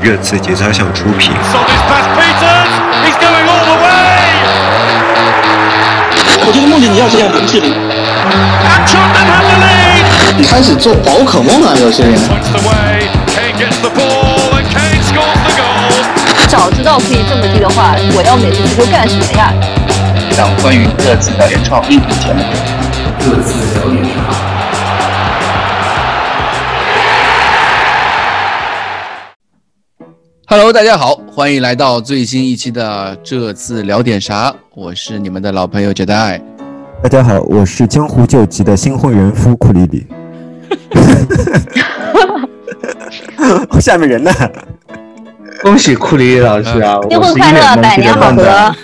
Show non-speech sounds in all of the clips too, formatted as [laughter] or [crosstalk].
热刺节操项出品。我觉得梦姐你要这样不智力。开始做宝可梦啊，有些人。早知道可以这么低的话，我要每次足球干什么呀？一档关于热刺的原创音频节目。热刺聊点啥大家好，欢迎来到最新一期的这次聊点啥？我是你们的老朋友杰代。大家好，我是江湖救急的新婚人夫库里里。[laughs] 下面人呢？恭喜库里老师啊！[laughs] 新婚快乐，百年好合。[laughs] 啊，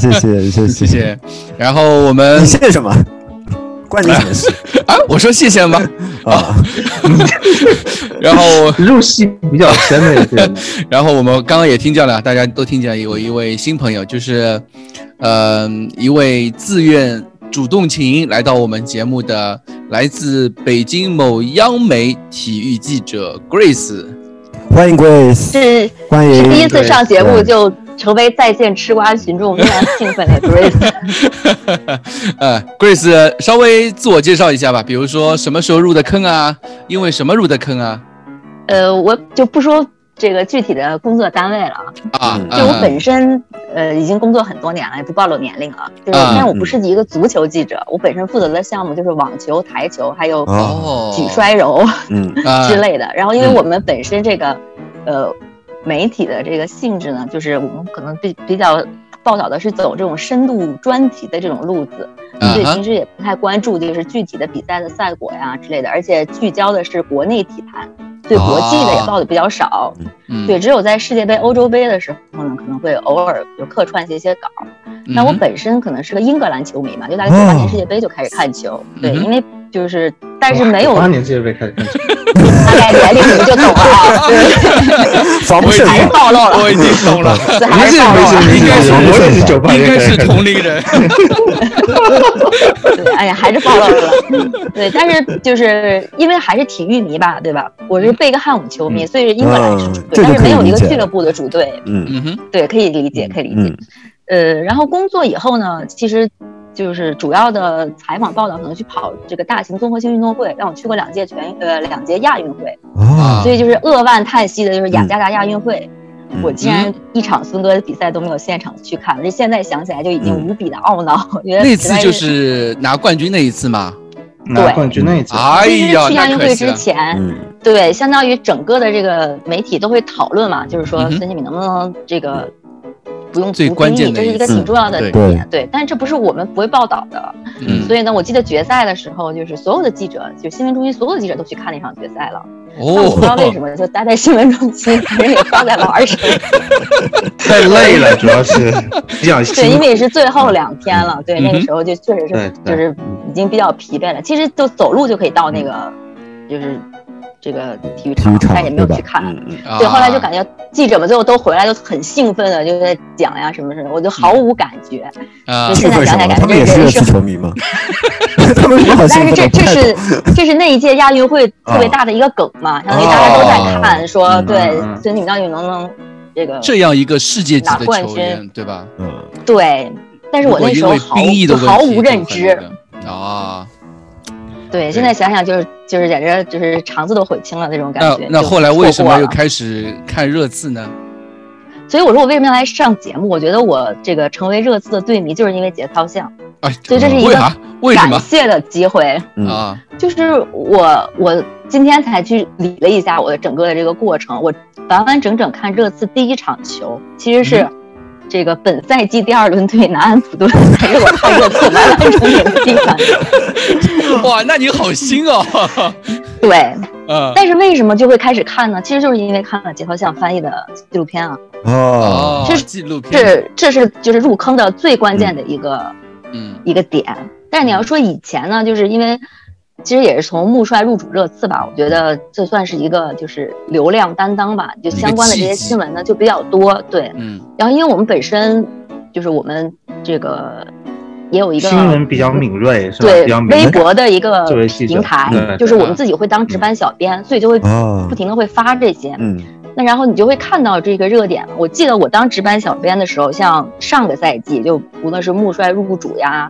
谢谢谢谢谢谢。然后我们你谢谢什么？关你什么事 [laughs] 啊？我说谢谢吗？[laughs] 啊。[laughs] 然后入戏比较深的一些。然后我们刚刚也听见了，大家都听见有一位新朋友，就是呃一位自愿主动请来到我们节目的来自北京某央媒体育记者 Grace。欢迎 Grace，是欢迎，是第一次上节目就成为在线吃瓜群众，非常兴奋的 [laughs] Grace。[laughs] 呃，Grace 稍微自我介绍一下吧，比如说什么时候入的坑啊？因为什么入的坑啊？呃，我就不说。这个具体的工作单位了啊，就我本身呃已经工作很多年了，也不暴露年龄了。就是，但我不是一个足球记者，我本身负责的项目就是网球、台球，还有举摔柔 [laughs] 之类的。然后，因为我们本身这个呃媒体的这个性质呢，就是我们可能比比较报道的是走这种深度专题的这种路子，所以平时也不太关注就是具体的比赛的赛果呀之类的，而且聚焦的是国内体坛。对国际的也报的比较少，对，只有在世界杯、欧洲杯的时候呢，可能会偶尔就客串写写稿。那我本身可能是个英格兰球迷嘛，就大概九八年世界杯就开始看球，对，因为就是，但是没有。开始看球。[laughs] 大概年龄你们就懂了啊，[laughs] 防不胜还是暴露了，我已经懂了，[laughs] 还是暴露了，应该是我也是九八年，应该是同龄人。对，哎呀，还是暴露了。对，但是就是因为还是体育迷吧，对吧？我是贝克汉姆球迷，所以是英格兰是主队，但是没有一个俱乐部的主队。嗯嗯哼，对，可以理解，可以理解。呃，然后工作以后呢，其实。就是主要的采访报道，可能去跑这个大型综合性运动会，让我去过两届全呃两届亚运会，所以就是扼腕叹息的，就是雅加达亚运会，我竟然一场孙哥的比赛都没有现场去看，这现在想起来就已经无比的懊恼。那次就是拿冠军那一次吗？拿冠军那一次。哎呀，去亚运会之前，对，相当于整个的这个媒体都会讨论嘛，就是说孙兴敏能不能这个。不用最关键的，这是一个挺重要的点，对。但是这不是我们不会报道的，所以呢，我记得决赛的时候，就是所有的记者，就新闻中心所有的记者都去看那场决赛了。哦，我不知道为什么，就待在新闻中心，人也放在玩上。[laughs] 太累了，主要是 [laughs] 比较对，因为也是最后两天了，对，那个时候就确实是就是已经比较疲惫了。其实就走路就可以到那个，就是。这个体育场，但也没有去看。对，后来就感觉记者们最后都回来，就很兴奋的就在讲呀什么什么，我就毫无感觉。啊，现在想起来感觉也是球迷吗？[laughs] [laughs] 但是这这是这是那一届亚运会特别大的一个梗嘛，相当于大家都在看，说对，孙女你到底能不能这个这样一个世界级的球员，对吧？嗯，对。但是我那时候毫毫无认知啊。对，现在想想就是就是简直就是肠子都悔青了那种感觉。那那后来为什么又开始看热刺呢？所以我说我为什么要来上节目？我觉得我这个成为热刺的队迷，就是因为节操像。哎，所以这是一个感谢的机会啊！就是我我今天才去理了一下我的整个的这个过程，我完完整整看热刺第一场球，其实是。这个本赛季第二轮对南安普顿，才是我看热刺完完整整的第一场。[laughs] [laughs] 哇，那你好新哦！[laughs] 对，嗯。但是为什么就会开始看呢？其实就是因为看了杰涛相翻译的纪录片啊。哦，这是纪录片，这这是就是入坑的最关键的一个，嗯，一个点。但是你要说以前呢，就是因为。其实也是从穆帅入主热刺吧，我觉得这算是一个就是流量担当吧，就相关的这些新闻呢就比较多，对，嗯。然后因为我们本身就是我们这个也有一个新闻比较敏锐，是吧？对，微博的一个平台，就是我们自己会当值班小编，所以就会不停的会发这些，嗯。那然后你就会看到这个热点。我记得我当值班小编的时候，像上个赛季，就无论是穆帅入主呀，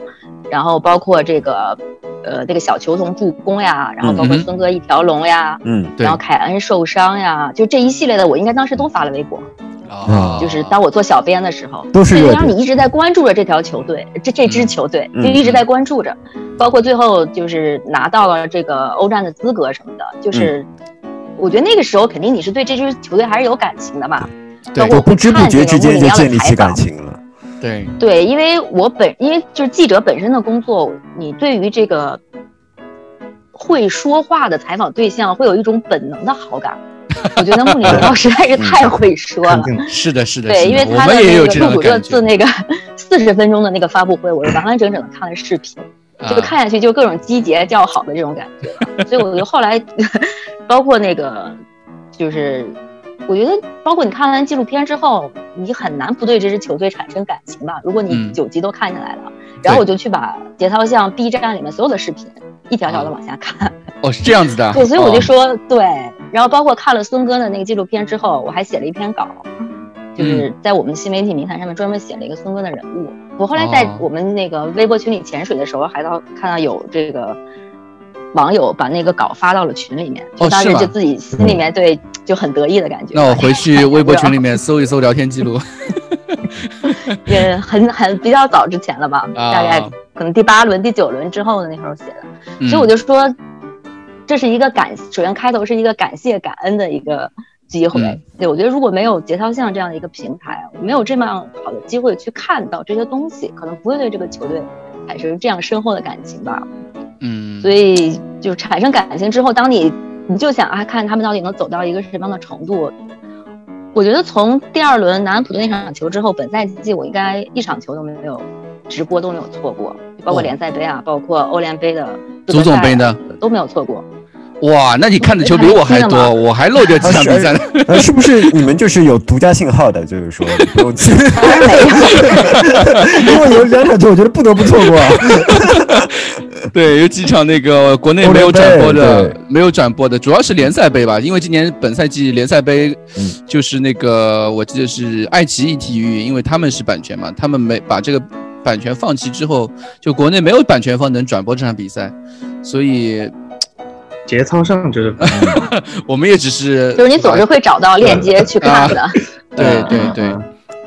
然后包括这个，呃，这个小球童助攻呀，然后包括孙哥一条龙呀，嗯，然后凯恩受伤呀，就这一系列的，我应该当时都发了微博。啊，就是当我做小编的时候，都是。让你一直在关注着这条球队，这这支球队就一直在关注着，包括最后就是拿到了这个欧战的资格什么的，就是我觉得那个时候肯定你是对这支球队还是有感情的嘛。对，我不知不觉之间就建立起感情了。对。对，因为我本因为就是记者本身的工作，你对于这个会说话的采访对象会有一种本能的好感。我觉得穆里尼奥实在是太会说了，是的，是的，对，因为他的那个入主热刺那个四十分钟的那个发布会，我是完完整整的看了视频，这个看下去就各种击节叫好的这种感觉，所以我就后来，[laughs] 包括那个，就是我觉得，包括你看完纪录片之后，你很难不对这支球队产生感情吧？如果你九集都看下来了，然后我就去把节操像 B 站里面所有的视频一条条的往下看。哦，是这样子的。对，所以我就说对。然后包括看了孙哥的那个纪录片之后，我还写了一篇稿，就是在我们新媒体名坛上面专门写了一个孙哥的人物。我后来在我们那个微博群里潜水的时候，还到看到有这个网友把那个稿发到了群里面，就当时就自己心里面对就很得意的感觉。那我回去微博群里面搜一搜聊天记录，[laughs] 也很很比较早之前了吧，[laughs] 大概可能第八轮、第九轮之后的那时候写的，所以我就说。这是一个感，首先开头是一个感谢感恩的一个机会。对我觉得如果没有节操像这样的一个平台，没有这么样好的机会去看到这些东西，可能不会对这个球队产生这样深厚的感情吧。嗯，所以就产生感情之后，当你你就想啊，看他们到底能走到一个什么样的程度。我觉得从第二轮南安普顿那场球之后，本赛季我应该一场球都没有直播都没有错过，包括联赛杯啊，包括欧联杯的足总杯的都没有错过。哇，那你看的球比我还多，我还漏掉几场比赛呢。呃，[laughs] 是不是你们就是有独家信号的？就是说不用去，[laughs] [laughs] 因为有两场球，我觉得不得不错过。对，有几场那个国内没有转播的，没有转播的，主要是联赛杯吧。因为今年本赛季联赛杯，就是那个我记得是爱奇艺体育，因为他们是版权嘛，他们没把这个版权放弃之后，就国内没有版权方能转播这场比赛，所以。节操上就是，[laughs] 我们也只是，就是你总是会找到链接去看的。[laughs] 对对对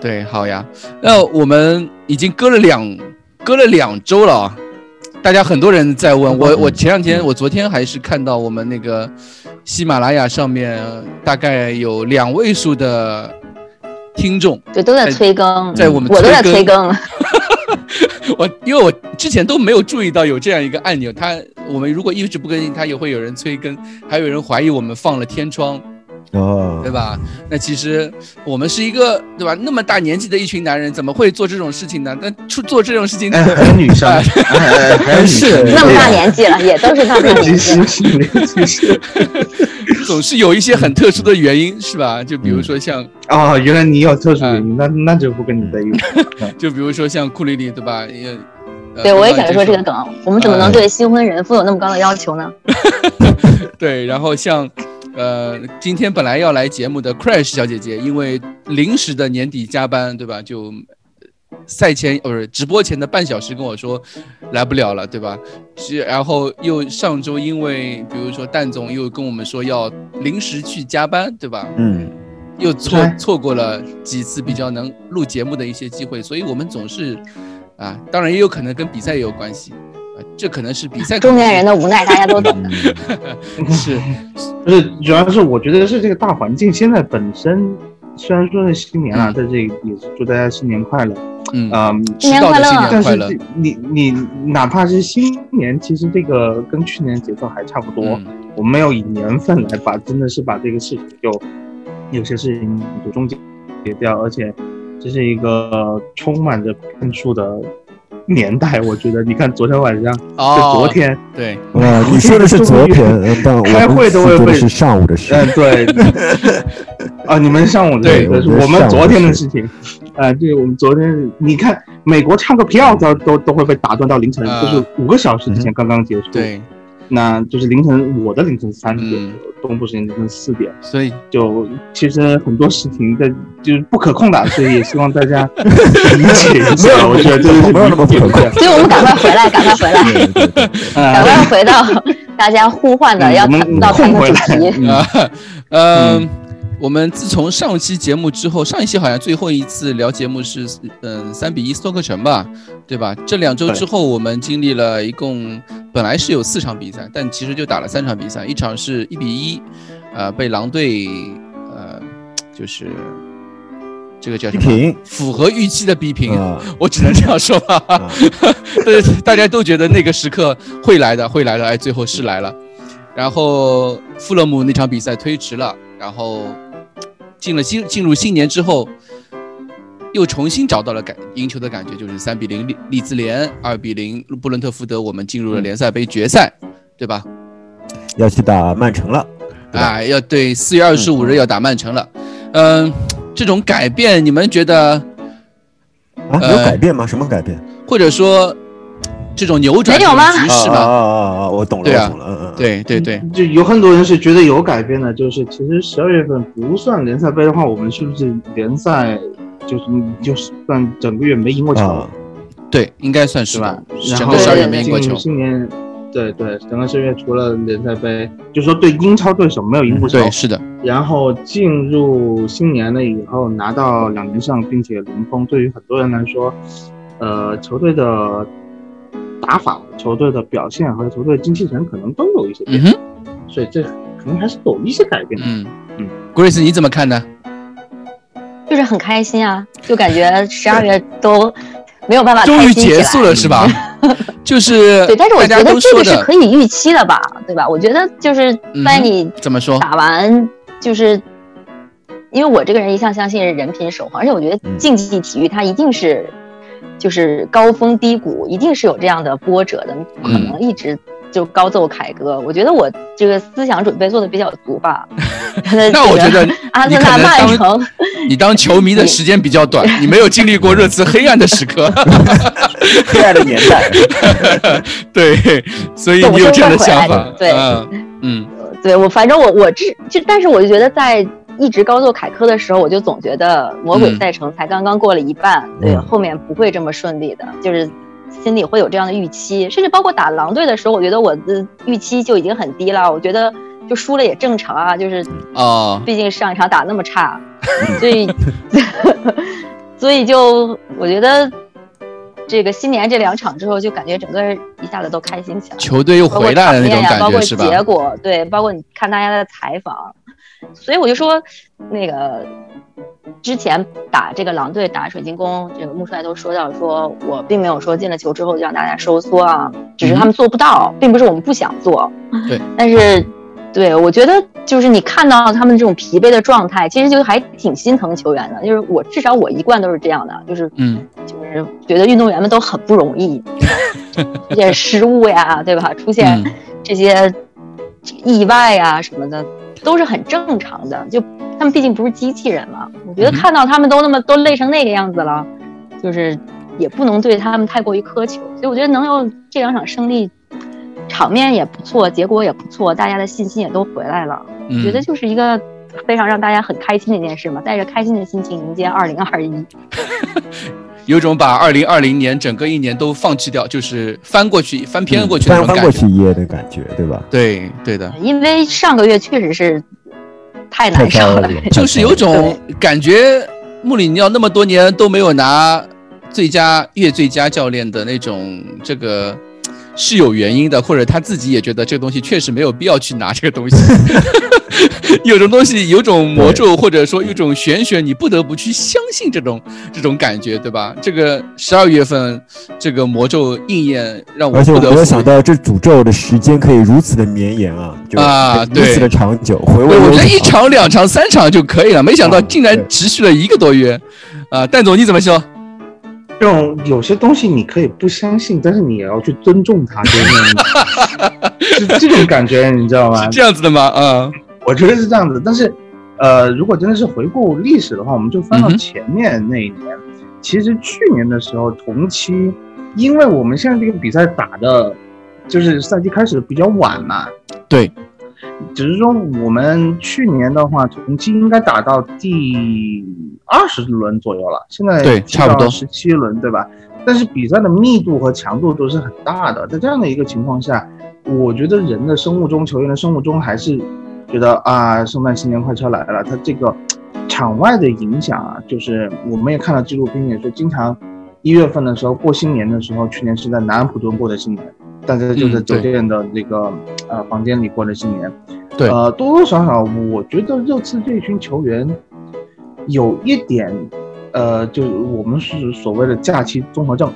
对，好呀。那我们已经隔了两隔了两周了啊，大家很多人在问我，我前两天我昨天还是看到我们那个喜马拉雅上面大概有两位数的听众，对，都在催更，在我们我都在催更。[laughs] 我因为我之前都没有注意到有这样一个按钮，它我们如果一直不更新，它也会有人催更，还有人怀疑我们放了天窗，哦，对吧？那其实我们是一个对吧？那么大年纪的一群男人，怎么会做这种事情呢？那出做这种事情，还有女生，[laughs] 还是那么大年纪了，也都是那么大年纪，[laughs] 总是有一些很特殊的原因，是吧？就比如说像啊，原来你有特殊原因，那那就不跟你在一起。[laughs] 就比如说像库里里，对吧？也，对我也想说这个梗，我们怎么能对新婚人妇有那么高的要求呢？对，然后像，呃，今天本来要来节目的 Crash 小姐姐，因为临时的年底加班，对吧？就。赛前不是直播前的半小时跟我说来不了了，对吧？是，然后又上周因为比如说蛋总又跟我们说要临时去加班，对吧？嗯，又错错过了几次比较能录节目的一些机会，所以我们总是啊，当然也有可能跟比赛也有关系啊，这可能是比赛中年人的无奈，大家都懂的。[laughs] [laughs] 是，不是主要是我觉得是这个大环境现在本身。虽然说是新年了，在这里也是祝大家新年快乐。嗯，新年快乐。但是你你哪怕是新年，其实这个跟去年节奏还差不多。我们没有以年份来把，真的是把这个事情就有些事情就终结掉，而且这是一个充满着变数的。年代，我觉得你看昨天晚上，就昨天，对，呃，你说的是昨天，[laughs] 但开会都会被是上午的事，嗯，对，[laughs] 啊，你们上午的，对，我们昨天的事。情，啊，对，我们昨天，你看美国唱个票都都都会被打断到凌晨，就是五个小时之前刚刚结束，对，那就是凌晨，我的凌晨三点，东部时间凌晨四点，所以就其实很多事情在就是不可控的，所以也希望大家理 [laughs] 解一下。我觉得真的是没有那么不可控，[laughs] 所以我们赶快回来，赶快回来，[laughs] 赶快回到大家呼唤的要谈到谈的主题。嗯。我们自从上期节目之后，上一期好像最后一次聊节目是，嗯，三比一斯托克城吧，对吧？这两周之后，我们经历了一共本来是有四场比赛，但其实就打了三场比赛，一场是一比一，呃，被狼队，呃，就是这个叫什么？符合预期的逼平，我只能这样说吧。[laughs] 对，大家都觉得那个时刻会来的，会来的，哎，最后是来了。然后富勒姆那场比赛推迟了，然后。进了新进入新年之后，又重新找到了感赢球的感觉，就是三比零利利兹联，二比零布伦特福德，我们进入了联赛杯决赛，对吧？要去打曼城了，啊，要对四月二十五日要打曼城了，嗯，这种改变你们觉得啊有改变吗？什么改变？或者说？这种扭转局势吧，啊啊啊！我懂了，我懂了，嗯嗯，对对对，就有很多人是觉得有改变的，就是其实十二月份不算联赛杯的话，我们是不是联赛就是就是算整个月没赢过球？对，应该算是吧。然后十二月没赢过球。今年，对对，整个十二月除了联赛杯，就说对英超对手没有赢过球。对，是的。然后进入新年了以后拿到两连胜，并且零封，对于很多人来说，呃，球队的。打法、球队的表现和球队精气神可能都有一些变化，所以这可能还是有一些改变的。嗯嗯，Grace 你怎么看呢？就是很开心啊，就感觉十二月都没有办法 [laughs] 终于结束了是吧？[laughs] 就是对，但是我觉得这个是可以预期的吧，对吧？我觉得就是在你怎么说打完，就是因为我这个人一向相信人品守恒，而且我觉得竞技体育它一定是。就是高峰低谷，一定是有这样的波折的，不可能一直就高奏凯歌。我觉得我这个思想准备做的比较足吧。[laughs] 那我觉得 [laughs] 阿森纳曼城，你当球迷的时间比较短，[laughs] 你没有经历过热刺黑暗的时刻，黑暗的年代。对，所以你有这样的想法。对，嗯，对我反正我我这就，但是我就觉得在。一直高奏凯科的时候，我就总觉得魔鬼赛程才刚刚过了一半，对，后面不会这么顺利的，就是心里会有这样的预期。甚至包括打狼队的时候，我觉得我的预期就已经很低了。我觉得就输了也正常啊，就是啊，毕竟上一场打那么差，[laughs] 所以 [laughs] 所以就我觉得这个新年这两场之后，就感觉整个一下子都开心起来，球队又回来了那种感觉是吧？包括结果，对，包括你看大家的采访。所以我就说，那个之前打这个狼队打水晶宫，这个穆帅都说到，说我并没有说进了球之后就让大家收缩啊，只是他们做不到，并不是我们不想做。对，但是，对我觉得就是你看到他们这种疲惫的状态，其实就还挺心疼球员的。就是我至少我一贯都是这样的，就是嗯，就是觉得运动员们都很不容易，[laughs] 出现失误呀，对吧？出现这些意外啊什么的。都是很正常的，就他们毕竟不是机器人嘛。我觉得看到他们都那么都累成那个样子了，就是也不能对他们太过于苛求。所以我觉得能有这两场胜利，场面也不错，结果也不错，大家的信心也都回来了。我觉得就是一个非常让大家很开心的一件事嘛，带着开心的心情迎接二零二一。[laughs] 有种把二零二零年整个一年都放弃掉，就是翻过去、翻篇过去那种感觉，翻过去一页的感觉，对吧？对，对的。因为上个月确实是太难受了，就是有种感觉，穆里尼奥那么多年都没有拿最佳月最佳教练的那种这个。是有原因的，或者他自己也觉得这个东西确实没有必要去拿这个东西。[laughs] 有种东西有种魔咒，或者说有种玄学，你不得不去相信这种这种感觉，对吧？这个十二月份这个魔咒应验，让我而且我没有想到这诅咒的时间可以如此的绵延啊，啊，如此的长久。回味我觉得一场、两场、三场就可以了，没想到竟然持续了一个多月。啊，蛋总你怎么说？这种有些东西你可以不相信，但是你也要去尊重它，就 [laughs] 是这种感觉，你知道吗？是这样子的吗？嗯，我觉得是这样子。但是，呃，如果真的是回顾历史的话，我们就翻到前面那一年。其实去年的时候同期，因为我们现在这个比赛打的就是赛季开始的比较晚嘛。对，只是说我们去年的话，同期应该打到第二十轮左右了，现在对差不多十七轮，对吧？但是比赛的密度和强度都是很大的，在这样的一个情况下，我觉得人的生物钟，球员的生物钟还是觉得啊，圣诞新年快车来了，他这个场外的影响啊，就是我们也看到纪录片，也说经常一月份的时候过新年的时候，去年是在南安普顿过的新年，大家就在酒店的这个呃房间里过了新年，对，呃，多多少少我觉得热刺这群球员有一点。呃，就是我们是所谓的假期综合症，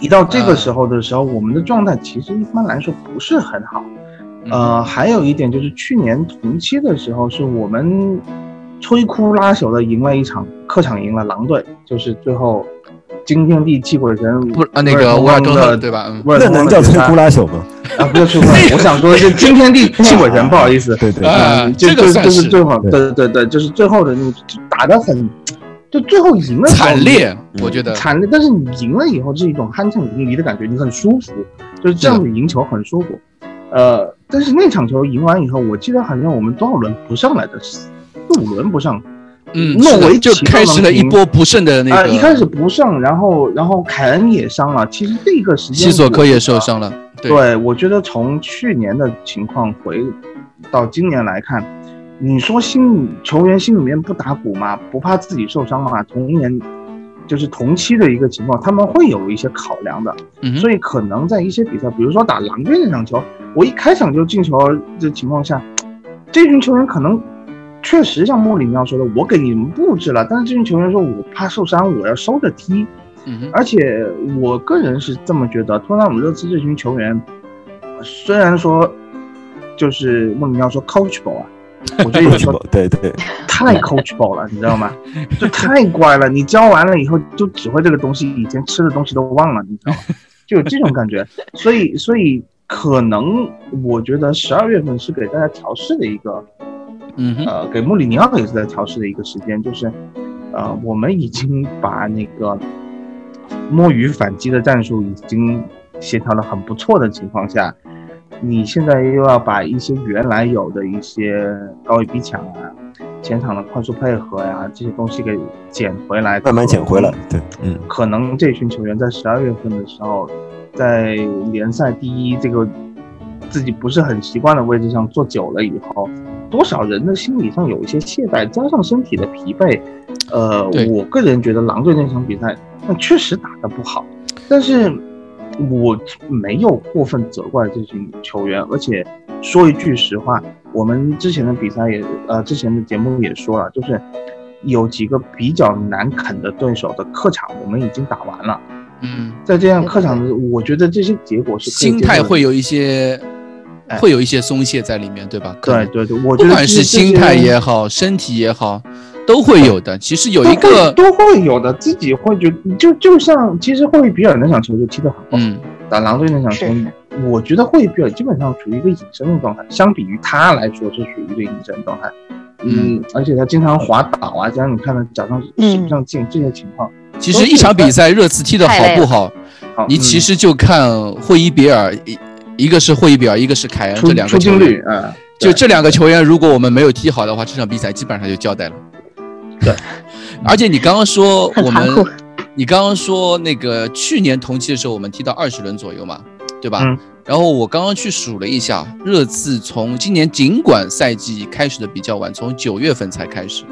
一到这个时候的时候，我们的状态其实一般来说不是很好。呃，还有一点就是去年同期的时候，是我们摧枯拉朽的赢了一场客场赢了狼队，就是最后惊天地泣鬼神不啊那个沃尔通的对吧？那能叫摧枯拉朽吗？啊，不是摧枯，我想说是惊天地泣鬼神，[laughs] 不好意思，对对，这个就就是最后，对对对，就是最后的那个打得很。就最后赢了，惨烈，我觉得惨烈。但是你赢了以后是一种酣畅淋漓的感觉，你很舒服，就是这样子赢球很舒服。呃，但是那场球赢完以后，我记得好像我们多少轮不上来的，四五轮不上。嗯，诺维就开始了一波不胜的那个。一开始不胜，然后然后凯恩也伤了。其实这个时间，西索科也受伤了。对，我觉得从去年的情况回到今年来看。你说心球员心里面不打鼓吗？不怕自己受伤吗？同年就是同期的一个情况，他们会有一些考量的。所以可能在一些比赛，比如说打狼队那场球，我一开场就进球的情况下，这群球员可能确实像莫里尼奥说的，我给你们布置了，但是这群球员说我怕受伤，我要收着踢。而且我个人是这么觉得，托纳姆热刺这群球员，虽然说就是莫里尼奥说 coachable 啊。[laughs] 我觉得有时候 [laughs] 对对，太 coachable 了，你知道吗？[laughs] 就太乖了。你教完了以后就只会这个东西，以前吃的东西都忘了，你知道吗？就有这种感觉。所以，所以可能我觉得十二月份是给大家调试的一个，嗯，呃，给穆里尼奥也是在调试的一个时间，就是，呃，我们已经把那个摸鱼反击的战术已经协调的很不错的情况下。你现在又要把一些原来有的一些高位逼抢啊、前场的快速配合呀这些东西给捡回来，慢慢捡回来。对，嗯，可能这群球员在十二月份的时候，在联赛第一这个自己不是很习惯的位置上坐久了以后，多少人的心理上有一些懈怠，加上身体的疲惫，呃，我个人觉得狼队那场比赛那确实打得不好，但是。我没有过分责怪这群球员，而且说一句实话，我们之前的比赛也呃，之前的节目也说了，就是有几个比较难啃的对手的客场，我们已经打完了。嗯，在这样客场的，我觉得这些结果是心态会有一些，会有一些松懈在里面，对吧？对对对，我不管是心态也好，身体也好。都会有的，其实有一个都会有的，自己会觉就就像其实霍伊比尔那场球就踢得很好，嗯，打狼队那场球，我觉得霍伊比尔基本上处于一个隐身的状态，相比于他来说是属于一个隐身状态，嗯，而且他经常滑倒啊，加上你看他脚上使不上劲这些情况，其实一场比赛热刺踢得好不好，你其实就看霍伊比尔一一个是霍伊比尔，一个是凯恩这两个球员，啊，就这两个球员，如果我们没有踢好的话，这场比赛基本上就交代了。对，[laughs] 而且你刚刚说我们，你刚刚说那个去年同期的时候，我们踢到二十轮左右嘛，对吧？嗯。然后我刚刚去数了一下，热刺从今年尽管赛季开始的比较晚，从九月份才开始，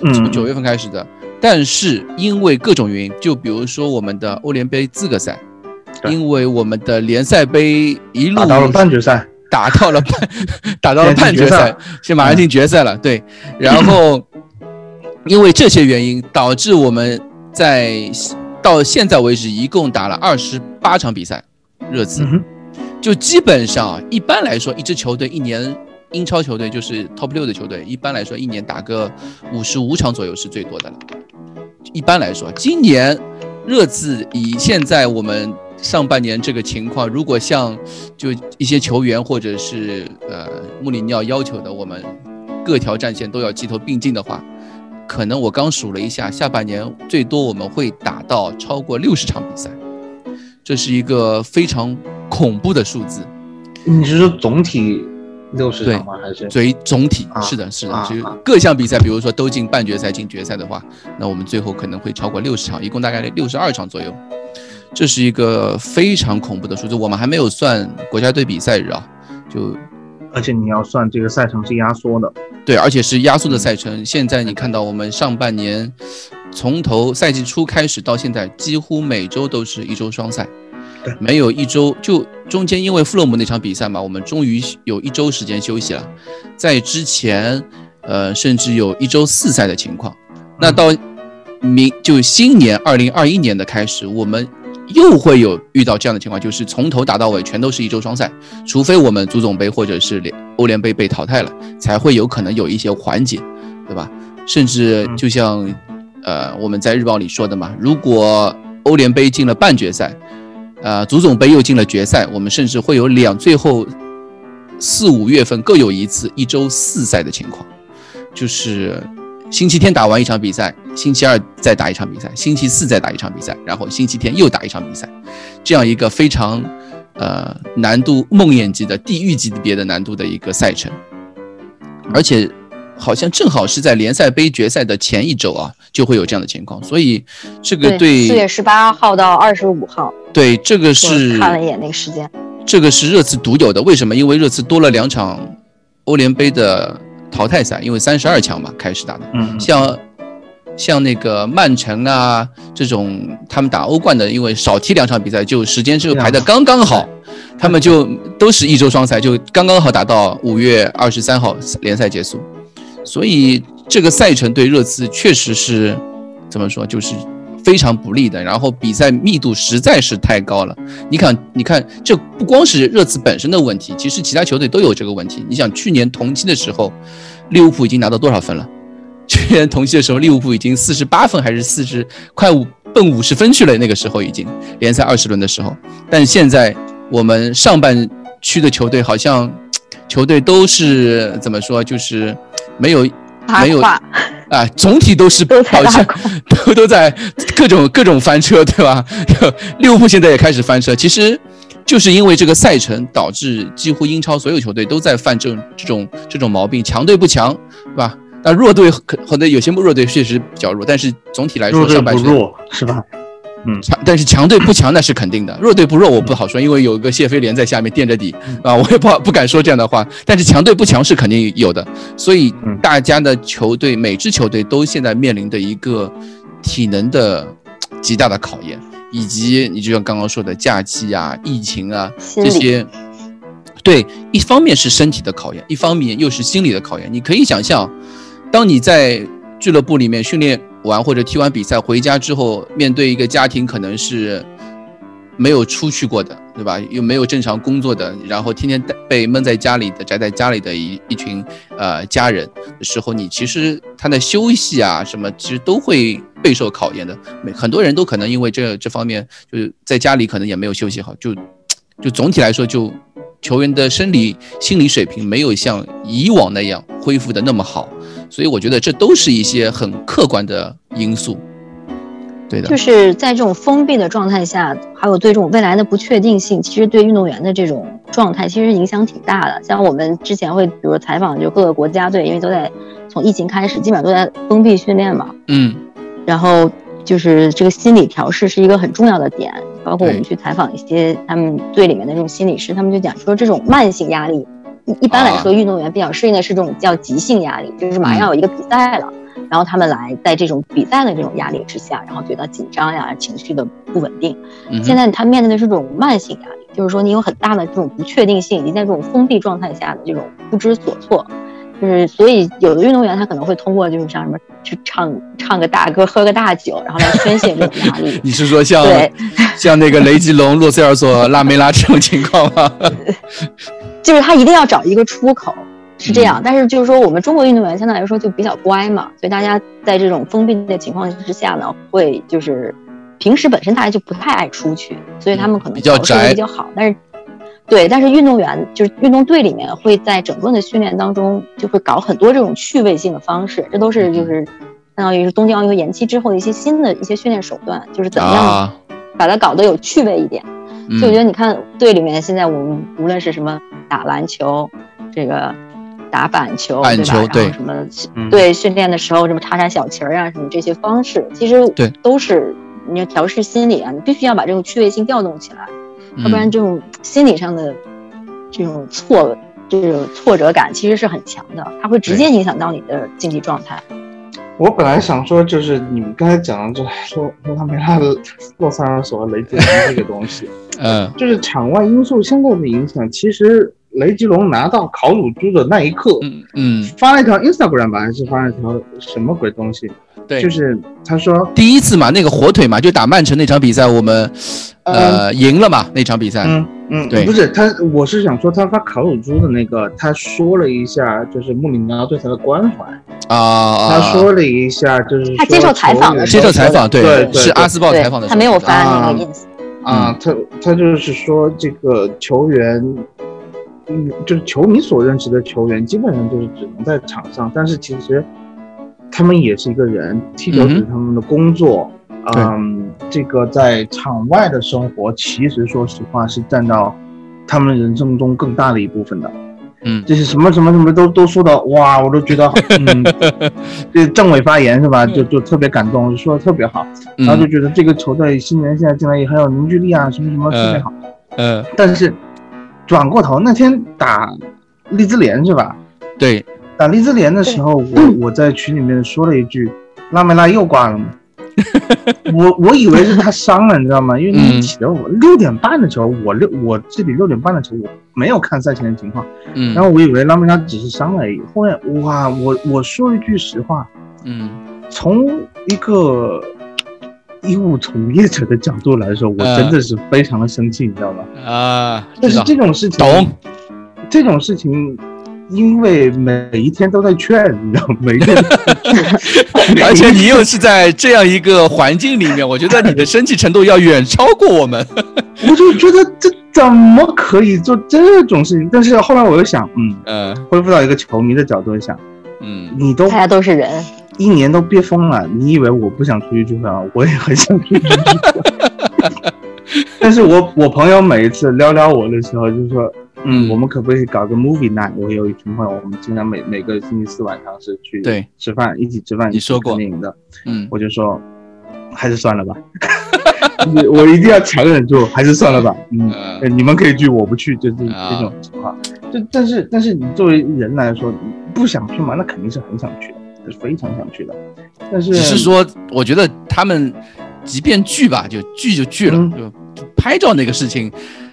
从九月份开始的，但是因为各种原因，就比如说我们的欧联杯资格赛，因为我们的联赛杯一路打到了半决赛，打到了半，[laughs] 打到了半决赛，现在马上进决赛了，对，然后。因为这些原因，导致我们在到现在为止一共打了二十八场比赛，热刺。就基本上一般来说，一支球队一年英超球队就是 top 六的球队，一般来说一年打个五十五场左右是最多的了。一般来说，今年热刺以现在我们上半年这个情况，如果像就一些球员或者是呃穆里尼奥要求的，我们各条战线都要齐头并进的话。可能我刚数了一下，下半年最多我们会打到超过六十场比赛，这是一个非常恐怖的数字。你是说总体六十场吗？还是？所以总体是的，是的，就各项比赛，比如说都进半决赛、进决赛的话，那我们最后可能会超过六十场，一共大概六十二场左右。这是一个非常恐怖的数字，我们还没有算国家队比赛日啊，就，而且你要算这个赛程是压缩的，对，而且是压缩的赛程。现在你看到我们上半年从头赛季初开始到现在，几乎每周都是一周双赛，对，没有一周就中间因为富勒姆那场比赛嘛，我们终于有一周时间休息了，在之前，呃，甚至有一周四赛的情况。那到明就新年二零二一年的开始，我们。又会有遇到这样的情况，就是从头打到尾全都是一周双赛，除非我们足总杯或者是联欧联杯被淘汰了，才会有可能有一些缓解，对吧？甚至就像，呃，我们在日报里说的嘛，如果欧联杯进了半决赛，呃，足总杯又进了决赛，我们甚至会有两最后四五月份各有一次一周四赛的情况，就是。星期天打完一场比赛，星期二再打一场比赛，星期四再打一场比赛，然后星期天又打一场比赛，这样一个非常，呃，难度梦魇级的地狱级别的难度的一个赛程，而且好像正好是在联赛杯决赛的前一周啊，就会有这样的情况，所以这个对四月十八号到二十五号，对这个是看了一眼那个时间，这个是热刺独有的，为什么？因为热刺多了两场欧联杯的。淘汰赛，因为三十二强嘛，开始打的。嗯，像像那个曼城啊这种，他们打欧冠的，因为少踢两场比赛，就时间就排的刚刚好，他们就都是一周双赛，就刚刚好打到五月二十三号联赛结束。所以这个赛程对热刺确实是怎么说，就是。非常不利的，然后比赛密度实在是太高了。你看，你看，这不光是热刺本身的问题，其实其他球队都有这个问题。你想，去年同期的时候，利物浦已经拿到多少分了？去年同期的时候，利物浦已经四十八分，还是四十快五奔五十分去了。那个时候已经联赛二十轮的时候，但现在我们上半区的球队好像球队都是怎么说，就是没有。没有啊，总体都是好像 [laughs] 都都在各种各种翻车，对吧？[laughs] 利物浦现在也开始翻车，其实就是因为这个赛程导致几乎英超所有球队都在犯这种这种这种毛病，强队不强，是吧？那弱队可可能有些弱队确实比较弱，但是总体来说上半场弱是吧？嗯，强，但是强队不强那是肯定的，[laughs] 弱队不弱我不好说，因为有一个谢菲联在下面垫着底啊，我也不不敢说这样的话。但是强队不强是肯定有的，所以大家的球队每支球队都现在面临的一个体能的极大的考验，以及你就像刚刚说的假期啊、疫情啊这些，对，一方面是身体的考验，一方面又是心理的考验。你可以想象，当你在俱乐部里面训练。完或者踢完比赛回家之后，面对一个家庭可能是没有出去过的，对吧？又没有正常工作的，然后天天被闷在家里的、宅在家里的一一群呃家人的时候，你其实他的休息啊什么，其实都会备受考验的。很多人都可能因为这这方面，就是在家里可能也没有休息好，就就总体来说，就球员的生理心理水平没有像以往那样恢复的那么好。所以我觉得这都是一些很客观的因素，对的。就是在这种封闭的状态下，还有对这种未来的不确定性，其实对运动员的这种状态其实影响挺大的。像我们之前会，比如采访就各个国家队，因为都在从疫情开始，基本上都在封闭训练嘛。嗯。然后就是这个心理调试是一个很重要的点，包括我们去采访一些他们队里面的这种心理师，他们就讲说这种慢性压力。一般来说，运动员比较适应的是这种叫急性压力，就是马上要有一个比赛了，然后他们来在这种比赛的这种压力之下，然后觉得紧张呀，情绪的不稳定。现在他面对的是这种慢性压力，就是说你有很大的这种不确定性，以及在这种封闭状态下的这种不知所措，就是所以有的运动员他可能会通过就是像什么去唱唱个大歌，喝个大酒，然后来宣泄这种压力。[laughs] 你是说像像那个雷吉隆、洛塞尔索、拉梅拉这种情况吗？[laughs] 就是他一定要找一个出口，是这样。但是就是说，我们中国运动员相对来说就比较乖嘛，所以大家在这种封闭的情况之下呢，会就是平时本身大家就不太爱出去，所以他们可能比较宅比较好。但是，对，但是运动员就是运动队里面会在整个的训练当中就会搞很多这种趣味性的方式，这都是就是相当于是东京奥运会延期之后的一些新的一些训练手段，就是怎么样把它搞得有趣味一点。所以我觉得你看队里面现在我们无论是什么打篮球，这个打板球，板球对。吧？然后什么对训练的时候什么插插小旗儿啊，什么这些方式，其实对。都是你要调试心理啊，你必须要把这种趣味性调动起来，要不然这种心理上的这种挫这种挫折感其实是很强的，它会直接影响到你的竞技状态。我本来想说，就是你们刚才讲的，就说说他没拉的洛萨尔索和雷吉隆这个东西，嗯，就是场外因素相对的影响。其实雷吉隆拿到烤乳猪的那一刻，嗯嗯，发了一条 Instagram 吧，还是发了一条什么鬼东西？对，就是他说第一次嘛，那个火腿嘛，就打曼城那场比赛，我们呃赢了嘛，那场比赛。嗯嗯，对，不是他，我是想说他发烤乳猪的那个，他说了一下，就是穆里尼奥对他的关怀啊，他说了一下，就是他接受采访的，接受采访，对对，是阿斯报采访的，他没有发那个 ins 啊，他他就是说这个球员，嗯，就是球迷所认识的球员，基本上就是只能在场上，但是其实他们也是一个人，踢球只是他们的工作。嗯，这个在场外的生活，其实说实话是占到他们人生中更大的一部分的。嗯，这是什么什么什么都都说的，哇，我都觉得，嗯，[laughs] 这政委发言是吧？就就特别感动，说的特别好，然后就觉得这个球队新人现在进来也很有凝聚力啊，什么什么特别好。嗯，但是转过头那天打利兹联是吧？对，打利兹联的时候，我我在群里面说了一句，拉梅拉又挂了吗？[laughs] 我我以为是他伤了，你知道吗？因为你起的我六点半的球，我六我这里六点半的球，我没有看赛前的情况，嗯，然后我以为拉梅拉只是伤了而已。后面哇，我我说一句实话，嗯，从一个医务从业者的角度来说，我真的是非常的生气，你知道吗？啊，但是这种事情，懂，这种事情。因为每一天都在劝，你知道，每天，[laughs] 而且你又是在这样一个环境里面，我觉得你的生气程度要远超过我们。[laughs] 我就觉得这怎么可以做这种事情？但是后来我又想，嗯嗯，恢复到一个球迷的角度想，嗯，你都大家都是人，一年都憋疯了，你以为我不想出去聚会啊？我也很想出去聚会。[laughs] 但是我我朋友每一次撩撩我的时候，就说。嗯，我们可不可以搞个 movie night？我有一群朋友，我们经常每每个星期四晚上是去对吃饭，一起吃饭，你说过电影的，嗯，我就说还是算了吧，[laughs] 我一定要强忍住，还是算了吧，嗯，你们可以去，我不去，就是这种情况。就但是但是你作为人来说，不想去嘛，那肯定是很想去的，是非常想去的。但是只是说，我觉得他们即便聚吧，就聚就聚了，就拍照那个事情。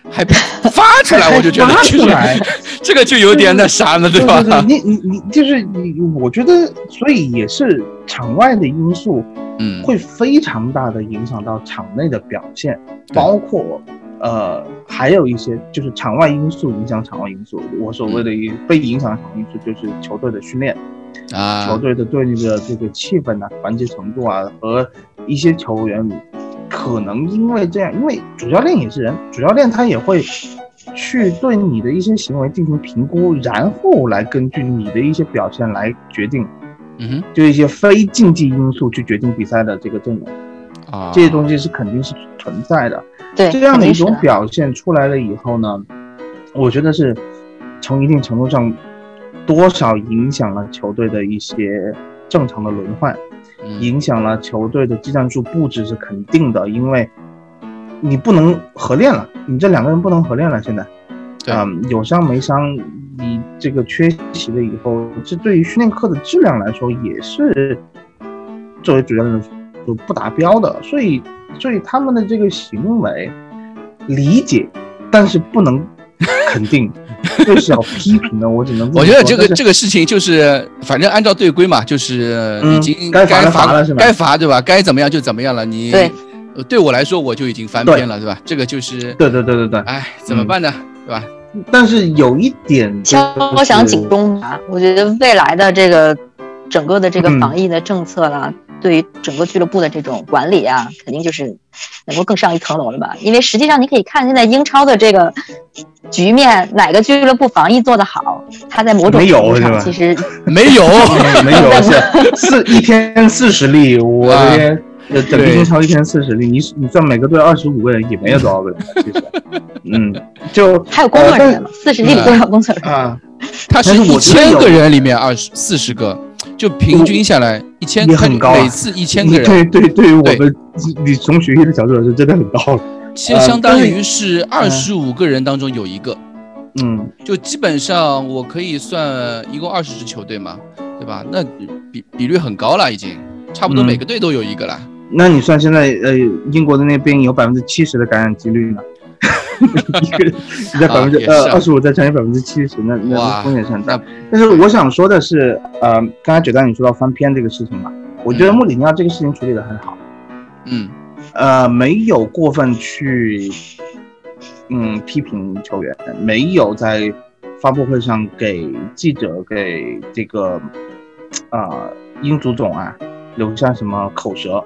还发出来，我就觉得发出来，这个 [laughs] 就有点那啥了，对吧？你你你就是你，我觉得，所以也是场外的因素，嗯，会非常大的影响到场内的表现，包括呃，还有一些就是场外因素影响场外因素。我所谓的被影响的场外因素就是球队的训练啊，球队的对那个这个气氛啊、团结程度啊，和一些球员。可能因为这样，因为主教练也是人，主教练他也会去对你的一些行为进行评估，然后来根据你的一些表现来决定，嗯哼，就一些非竞技因素去决定比赛的这个阵容啊，这些东西是肯定是存在的。对，这样的一种表现出来了以后呢，我觉得是从一定程度上多少影响了球队的一些正常的轮换。影响了球队的技战术布置是肯定的，因为你不能合练了，你这两个人不能合练了。现在，嗯，有伤没伤，你这个缺席了以后，这对于训练课的质量来说也是作为主教练就不达标的。所以，所以他们的这个行为理解，但是不能肯定。就是要批评的，我只能。我觉得这个这个事情就是，反正按照队规嘛，就是已经该罚了是吧？该罚对吧？该怎么样就怎么样了。你对，对我来说我就已经翻篇了，对吧？这个就是对对对对对。哎，怎么办呢？对吧？但是有一点敲响警钟啊，我觉得未来的这个整个的这个防疫的政策啦，对于整个俱乐部的这种管理啊，肯定就是能够更上一层楼了吧？因为实际上你可以看现在英超的这个。局面哪个俱乐部防疫做得好？他在某种程度上其实 [laughs] 没有 [laughs] 没有 [laughs] 四四一天四十例，我的天！呃，整个英超一天四十例，你你算每个队二十五个人也没有多少个人，其实，嗯，就还有工作人员嘛，四十例里多少工作人员啊？他是一千个人里面二十四十个，就平均下来一千，很高，每次一千个人，对对，对于我们你从学习的角度来说，真的很高了。其实相当于是二十五个人当中有一个，嗯，就基本上我可以算一共二十支球队嘛，对吧？那比比率很高了，已经差不多每个队都有一个了。那你算现在呃英国的那边有百分之七十的感染几率呢？[laughs] 一个人你在百分之呃二十五再乘以百分之七十，那那风险是很大。但是我想说的是，呃，刚才九蛋你说到翻篇这个事情嘛，我觉得穆里尼奥这个事情处理的很好。嗯。呃，没有过分去，嗯，批评球员，没有在发布会上给记者给这个，呃，英足总啊留下什么口舌，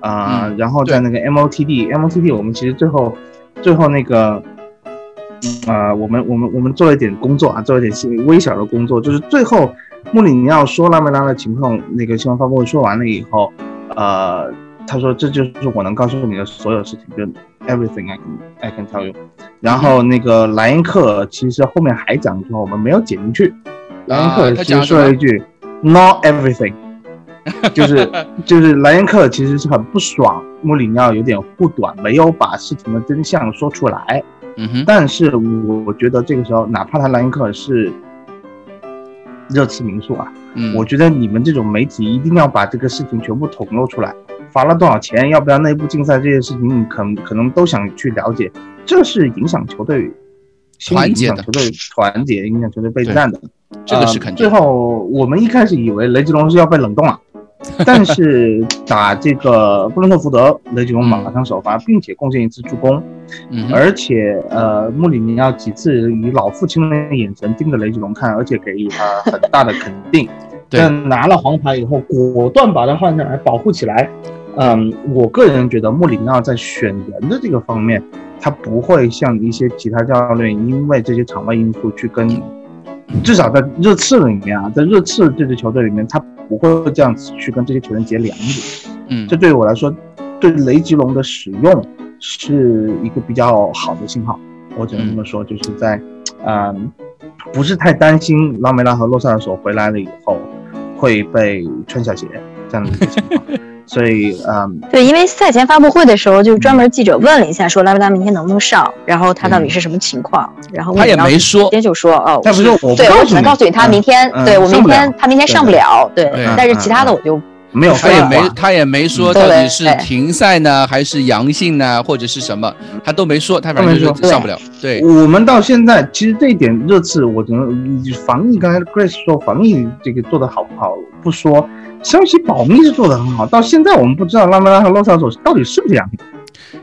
啊，然后在那个 MOTD，MOTD，我们其实最后最后那个，啊，我们我们我们做了一点工作啊，做了一点微小的工作，就是最后穆里尼奥说拉梅拉的情况，那个新闻发布会说完了以后，呃。他说：“这就是我能告诉你的所有事情，就 everything I can I can tell you。”然后那个莱因克其实后面还讲一句话，我们没有剪进去。莱因克其实说了一句：“Not everything。” [laughs] 就是就是莱因克其实是很不爽穆里尼奥有点护短，没有把事情的真相说出来。嗯哼。但是我觉得这个时候，哪怕他莱因克是热刺名宿啊，嗯，我觉得你们这种媒体一定要把这个事情全部捅露出来。罚了多少钱？要不要内部竞赛这些事情，你可可能都想去了解。这是影响球队团结的，球队团结，影响球队备战的。这个是肯定。最后我们一开始以为雷吉隆是要被冷冻了，[laughs] 但是打这个布伦特福德，雷吉隆马上首发，并且贡献一次助攻。嗯。而且呃，穆里尼奥几次以老父亲的眼神盯着雷吉隆看，而且给予他很大的肯定。[laughs] 但拿了黄牌以后，果断把他换下来保护起来。嗯，我个人觉得穆里尼奥在选人的这个方面，他不会像一些其他教练，因为这些场外因素去跟，至少在热刺里面啊，在热刺这支球队里面，他不会这样子去跟这些球员结梁子。嗯，这对于我来说，对雷吉隆的使用是一个比较好的信号。我只能这么说，就是在，嗯，不是太担心拉梅拉和洛萨尔索回来了以后会被穿小鞋这样的一个情况。[laughs] 所以，嗯，对，因为赛前发布会的时候，就专门记者问了一下，说拉维拉明天能不能上，然后他到底是什么情况，然后他也没说，直接就说，哦，不是我，对我只能告诉你他明天，对我明天他明天上不了，对，但是其他的我就没有，他也没他也没说到底是停赛呢，还是阳性呢，或者是什么，他都没说，他反正就是上不了。对，我们到现在其实这一点热刺，我只能防疫，刚才 Grace 说防疫这个做的好不好不说。消息保密是做的很好，到现在我们不知道拉梅拉和洛萨索到底是不是阳性，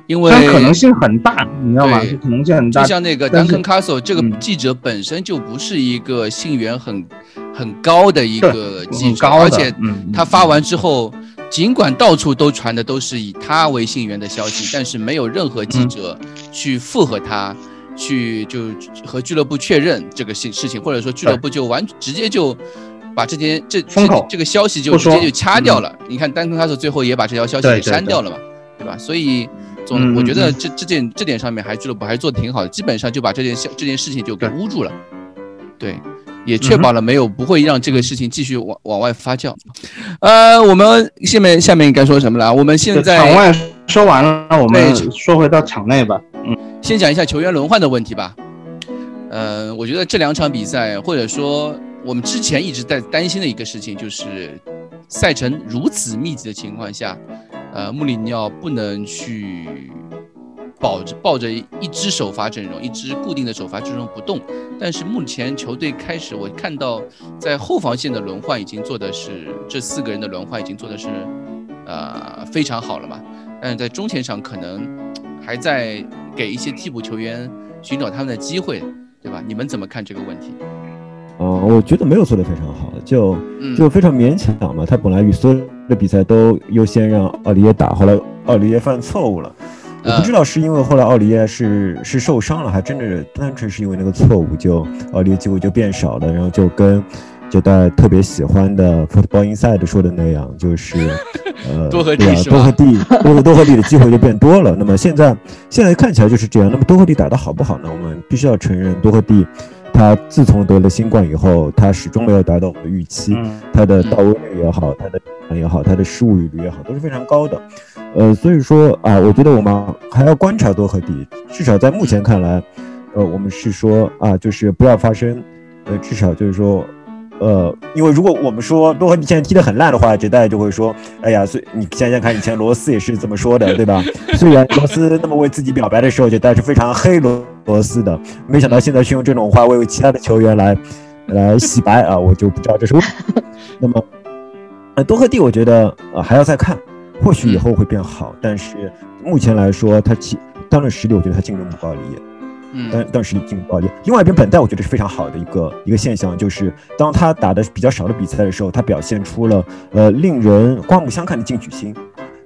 因为可能性很大，你知道吗？可能性很大。就像那个 Duncan Castle 这个记者本身就不是一个信源很很高的一个记者，而且他发完之后，尽管到处都传的都是以他为信源的消息，但是没有任何记者去附和他，去就和俱乐部确认这个事事情，或者说俱乐部就完直接就。把这件这这个消息就直接就掐掉了。你看，丹克卡索最后也把这条消息给删掉了嘛，对吧？所以总我觉得这这件这点上面还俱乐部还是做的挺好的，基本上就把这件消这件事情就给捂住了，对，也确保了没有不会让这个事情继续往往外发酵。呃，我们下面下面该说什么了？我们现在场外说完了，我们说回到场内吧。嗯，先讲一下球员轮换的问题吧。呃，我觉得这两场比赛或者说。我们之前一直在担心的一个事情，就是赛程如此密集的情况下，呃，穆里尼奥不能去保着抱着一支首发阵容，一支固定的首发阵容不动。但是目前球队开始，我看到在后防线的轮换已经做的是这四个人的轮换已经做的是呃非常好了嘛。但是在中前场可能还在给一些替补球员寻找他们的机会，对吧？你们怎么看这个问题？哦，我觉得没有做得非常好，就就非常勉强嘛。他本来与所有的比赛都优先让奥利耶打，后来奥利耶犯错误了。我不知道是因为后来奥利耶是是受伤了，还真的单纯是因为那个错误，就奥利耶机会就变少了，然后就跟就在特别喜欢的 Football Inside 说的那样，就是呃，[laughs] 多和地？多和地，多多和地的机会就变多了。那么现在现在看起来就是这样。那么多和地打得好不好呢？我们必须要承认，多和地他自从得了新冠以后，他始终没有达到我们的预期。他的到位率也好，他的也好，他的失误率也好，都是非常高的。呃，所以说啊，我觉得我们还要观察多和地，至少在目前看来，呃，我们是说啊，就是不要发生，呃，至少就是说。呃，因为如果我们说多和地现在踢得很烂的话，这大家就会说，哎呀，所以你想想看，以前罗斯也是这么说的，对吧？[laughs] 虽然罗斯那么为自己表白的时候，就大家是非常黑罗罗斯的，没想到现在是用这种话为其他的球员来来洗白啊，我就不知道这是为什么。[laughs] 那么，呃，多赫蒂我觉得呃还要再看，或许以后会变好，但是目前来说，他其当论实力，我觉得他竞争不高一嗯，但但是已经暴力。另外一边本代，我觉得是非常好的一个一个现象，就是当他打的比较少的比赛的时候，他表现出了呃令人刮目相看的进取心。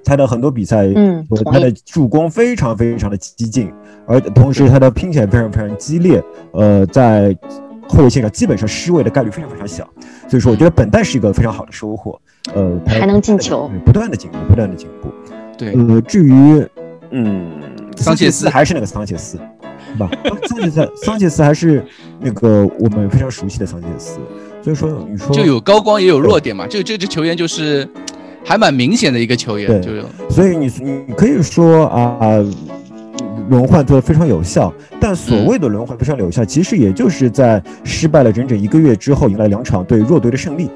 他的很多比赛，嗯，他的助攻非常非常的激进，而同时他的拼起来非常非常激烈。呃，在后卫线上基本上失位的概率非常非常小。所以说，我觉得本代是一个非常好的收获。呃，还能进球，不断的进步，不断的进步。对，呃，至于嗯，桑切斯还是那个桑切斯。吧，[laughs] 桑切斯，桑切斯还是那个我们非常熟悉的桑切斯，所以说你说就有高光也有弱点嘛，就这支球员就是还蛮明显的一个球员，就所以你你可以说啊，轮换做的非常有效，但所谓的轮换非常有效，其实也就是在失败了整整一个月之后，迎来两场对弱队的胜利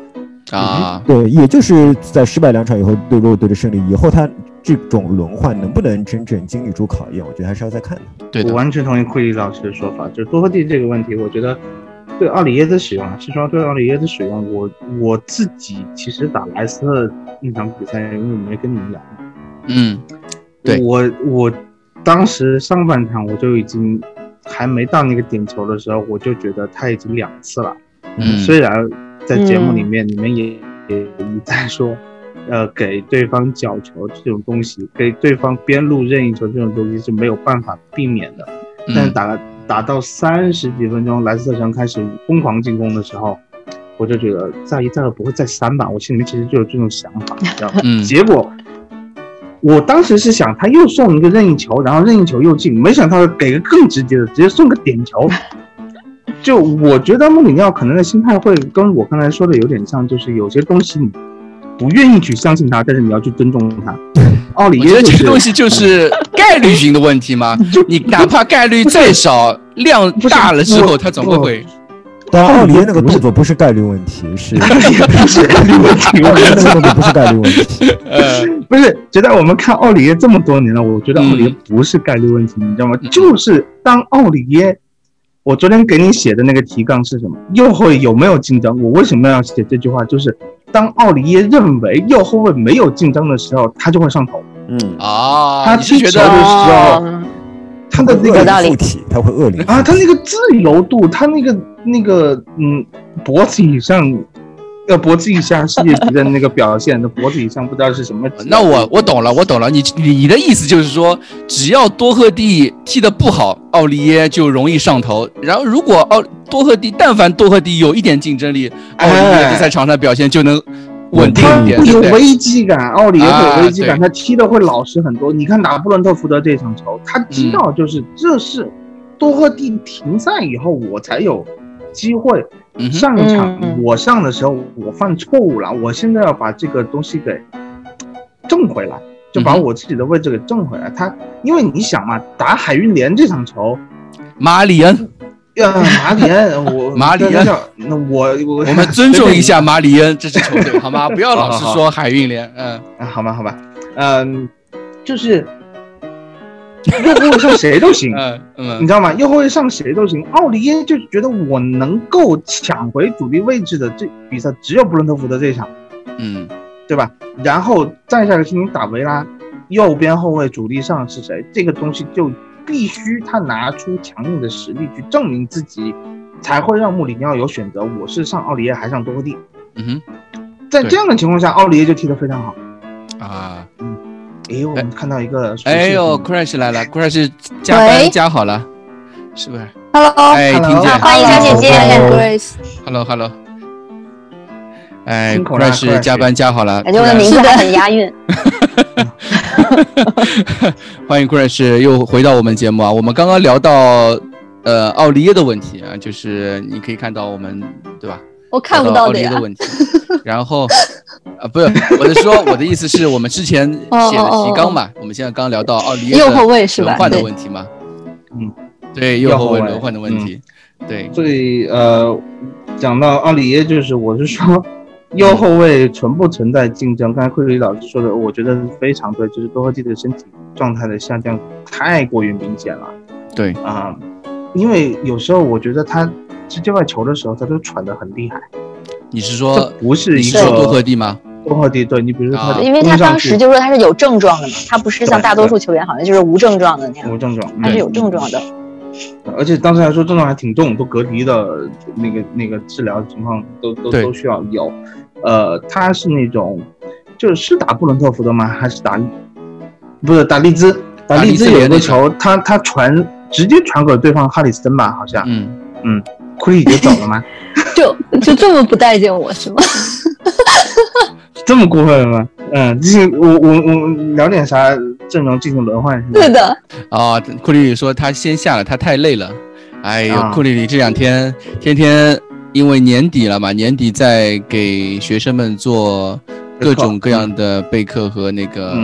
啊，对，也就是在失败两场以后对弱队的胜利以后，他。这种轮换能不能真正经历住考验？我觉得还是要再看的。对，我完全同意库里老师的说法，就是多特蒂这个问题，我觉得对奥里耶的使用，是说对奥里耶的使用，我我自己其实打莱斯特那场比赛，因为没跟你们聊。嗯，对我我当时上半场我就已经还没到那个点球的时候，我就觉得他已经两次了。嗯，虽然在节目里面你们也也在说。呃，给对方角球这种东西，给对方边路任意球这种东西是没有办法避免的。但是打打到三十几分钟，莱斯特城开始疯狂进攻的时候，我就觉得再一再二不会再三吧。我心里面其实就有这种想法，你知道吗？结果我当时是想，他又送一个任意球，然后任意球又进，没想到给个更直接的，直接送个点球。[laughs] 就我觉得穆里尼奥可能的心态会跟我刚才说的有点像，就是有些东西你。不愿意去相信他，但是你要去尊重他。奥里耶这个东西就是 [laughs] 概率型的问题吗？你哪怕概率再少，量大了之后，他总归会。但奥里耶那个动作不是概率问题，是不 [laughs] 是概率问题？奥里耶那个动作不是概率问题。[laughs] 呃，不是，觉得我们看奥里耶这么多年了，我觉得奥里耶不是概率问题，你知道吗？就是当奥里耶，我昨天给你写的那个提纲是什么？又会有没有竞争？我为什么要写这句话？就是。当奥里耶认为右后卫没有竞争的时候，他就会上头。嗯啊，他踢球的时候，他的那个附体，他会恶灵啊，他那个自由度，他那个那个嗯，脖子以上。要脖子以下世界级的那个表现，那脖子以上不知道是什么。那我我懂了，我懂了。你你的意思就是说，只要多赫蒂踢得不好，奥利耶就容易上头。然后如果奥多赫蒂，但凡多赫蒂有一点竞争力，奥利耶在场上表现就能稳定一点。有危机感，奥利耶有危机感，他踢的会老实很多。你看拿布伦特福德这场球，他知道就是这是多赫蒂停赛以后，我才有机会。上一场我上的时候，我犯错误了，我现在要把这个东西给挣回来，就把我自己的位置给挣回来。他，因为你想嘛，打海运联这场球，马里恩，呀，马里恩，我 [laughs] 马里恩，那我我我们尊重一下马里恩这支球队好吗？[laughs] 不要老是说海运联，嗯，好吧，好吧，嗯，就是。右后卫上谁都行，你知道吗？右后卫上谁都行。奥利耶就觉得我能够抢回主力位置的这比赛只有布伦特福德这一场，嗯，对吧？然后再下个星期打维拉，右边后卫主力上是谁？这个东西就必须他拿出强硬的实力去证明自己，才会让穆里尼奥有选择。我是上奥利耶还上多赫蒂？嗯哼，在这样的情况下，奥利耶就踢得非常好啊，嗯。哎，我们看到一个，哎呦，Crash 来了，Crash 加班加好了，是不是？Hello，哎，听见，欢迎小姐姐，Grace。Hello，Hello。哎，，Crash 加班加好了，感觉我的名字很押韵。[laughs] [laughs] 欢迎 Crash 又回到我们节目啊！我们刚刚聊到呃奥利耶的问题啊，就是你可以看到我们对吧？我看不到奥利耶的问题。然后 [laughs] 啊，不是我是说我的意思是我们之前写的提纲嘛，我们现在刚聊到奥利耶右后卫是吧？轮换的问题嘛，嗯，对，右后卫轮换的问题，对。所以呃，讲到奥利耶，就是我是说。右后卫存不存在竞争？刚才库里老师说的，我觉得非常对，就是多赫蒂的身体状态的下降太过于明显了。对啊，因为有时候我觉得他接外球的时候，他都喘得很厉害。你是说不是一个多赫蒂吗？多赫蒂，对你比如说他，因为他当时就说他是有症状的嘛，他不是像大多数球员好像就是无症状的那样，无症状，他是有症状的。而且当时还说症状还挺重，都隔离的那个那个治疗情况都都都需要有。呃，他是那种，就是打布伦特福德吗？还是打，不是打利兹？打利兹有一个球，他他传直接传给对方哈里森吧？好像。嗯嗯，库里就走了吗？[laughs] 就就这么不待见我是吗？[laughs] 这么过分吗？嗯，就是我我我聊点啥阵容进行轮换是吗？对的。啊，库里里说他先下了，他太累了。哎呦，库里里这两天天天。因为年底了嘛，年底在给学生们做各种各样的备课和那个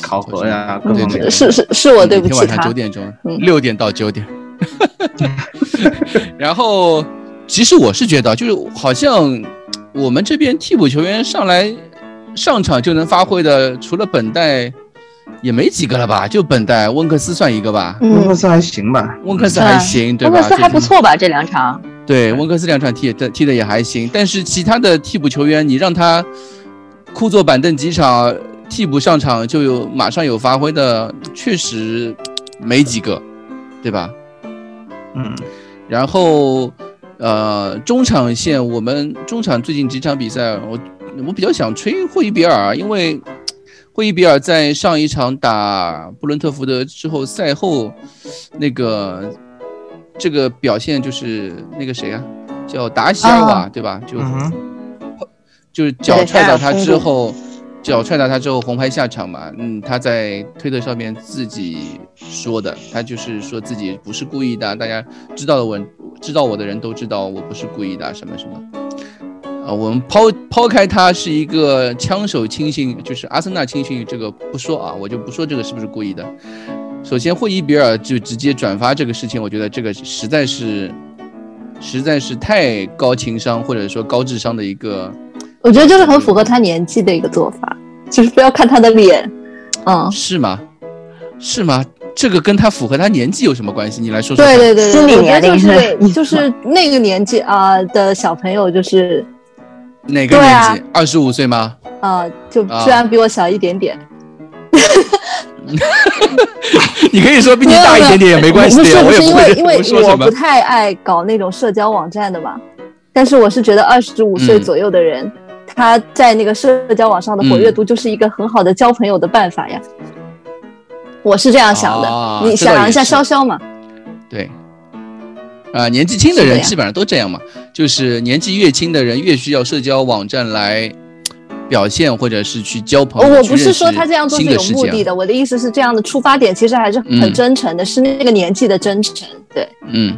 考核呀，对对，是是是我对不起他。晚上九点钟，六点到九点。[laughs] 然后，其实我是觉得，就是好像我们这边替补球员上来上场就能发挥的，除了本代也没几个了吧？就本代温克斯算一个吧。温克斯还行吧？温克斯还行，对吧？温克斯还不错吧？这两场。对，温克斯两场踢的踢的也还行，但是其他的替补球员，你让他枯坐板凳几场，替补上场就有马上有发挥的，确实没几个，对吧？嗯，然后呃，中场线我们中场最近几场比赛，我我比较想吹霍伊比尔，因为 [tsk] 霍伊比尔在上一场打布伦特福德之后赛后那个。这个表现就是那个谁啊，叫达西尔瓦，对吧？就就是脚踹到他之后，脚踹到他之后红牌下场嘛。嗯，他在推特上面自己说的，他就是说自己不是故意的。大家知道的我，知道我的人都知道我不是故意的，什么什么。啊，我们抛抛开他是一个枪手轻信，就是阿森纳轻信这个不说啊，我就不说这个是不是故意的。首先，霍伊比尔就直接转发这个事情，我觉得这个实在是，实在是太高情商或者说高智商的一个。我觉得就是很符合他年纪的一个做法，就是不要看他的脸，嗯，是吗？是吗？这个跟他符合他年纪有什么关系？你来说说。对对对，心理年龄是就是那个年纪啊的小朋友，就是哪个年纪？二十五岁吗？啊，就虽然比我小一点点。[laughs] 你可以说比你大一点点也没关系的，我也不会 [laughs] 因为我不太爱搞那种社交网站的嘛。但是我是觉得二十五岁左右的人，他在那个社交网上的活跃度就是一个很好的交朋友的办法呀。我是这样想的，你想一下潇潇嘛？对，啊，年纪轻的人基本上都这样嘛，就是年纪越轻的人越需要社交网站来。表现或者是去交朋友，我不是说他这样做是有目的的。我的意思是，这样的出发点其实还是很真诚的，是那个年纪的真诚。对，嗯，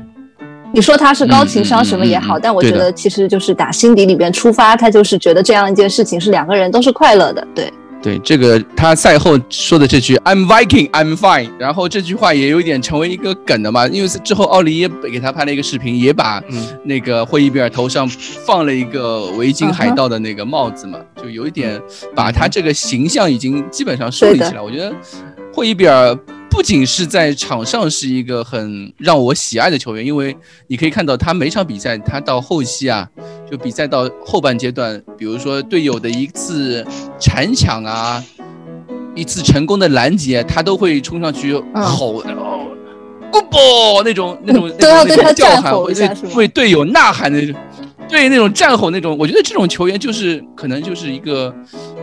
你说他是高情商什么也好，但我觉得其实就是打心底里边出发，他就是觉得这样一件事情是两个人都是快乐的。对。对这个，他赛后说的这句 "I'm Viking, I'm fine"，然后这句话也有点成为一个梗的嘛，因为之后奥利耶给他拍了一个视频，也把那个霍伊比尔头上放了一个维京海盗的那个帽子嘛，就有一点把他这个形象已经基本上树立起来。我觉得霍伊比尔。不仅是在场上是一个很让我喜爱的球员，因为你可以看到他每场比赛，他到后期啊，就比赛到后半阶段，比如说队友的一次铲抢啊，一次成功的拦截，他都会冲上去吼，Good ball 那种那种那种叫喊，为队友呐喊的那种。对那种战吼那种，我觉得这种球员就是可能就是一个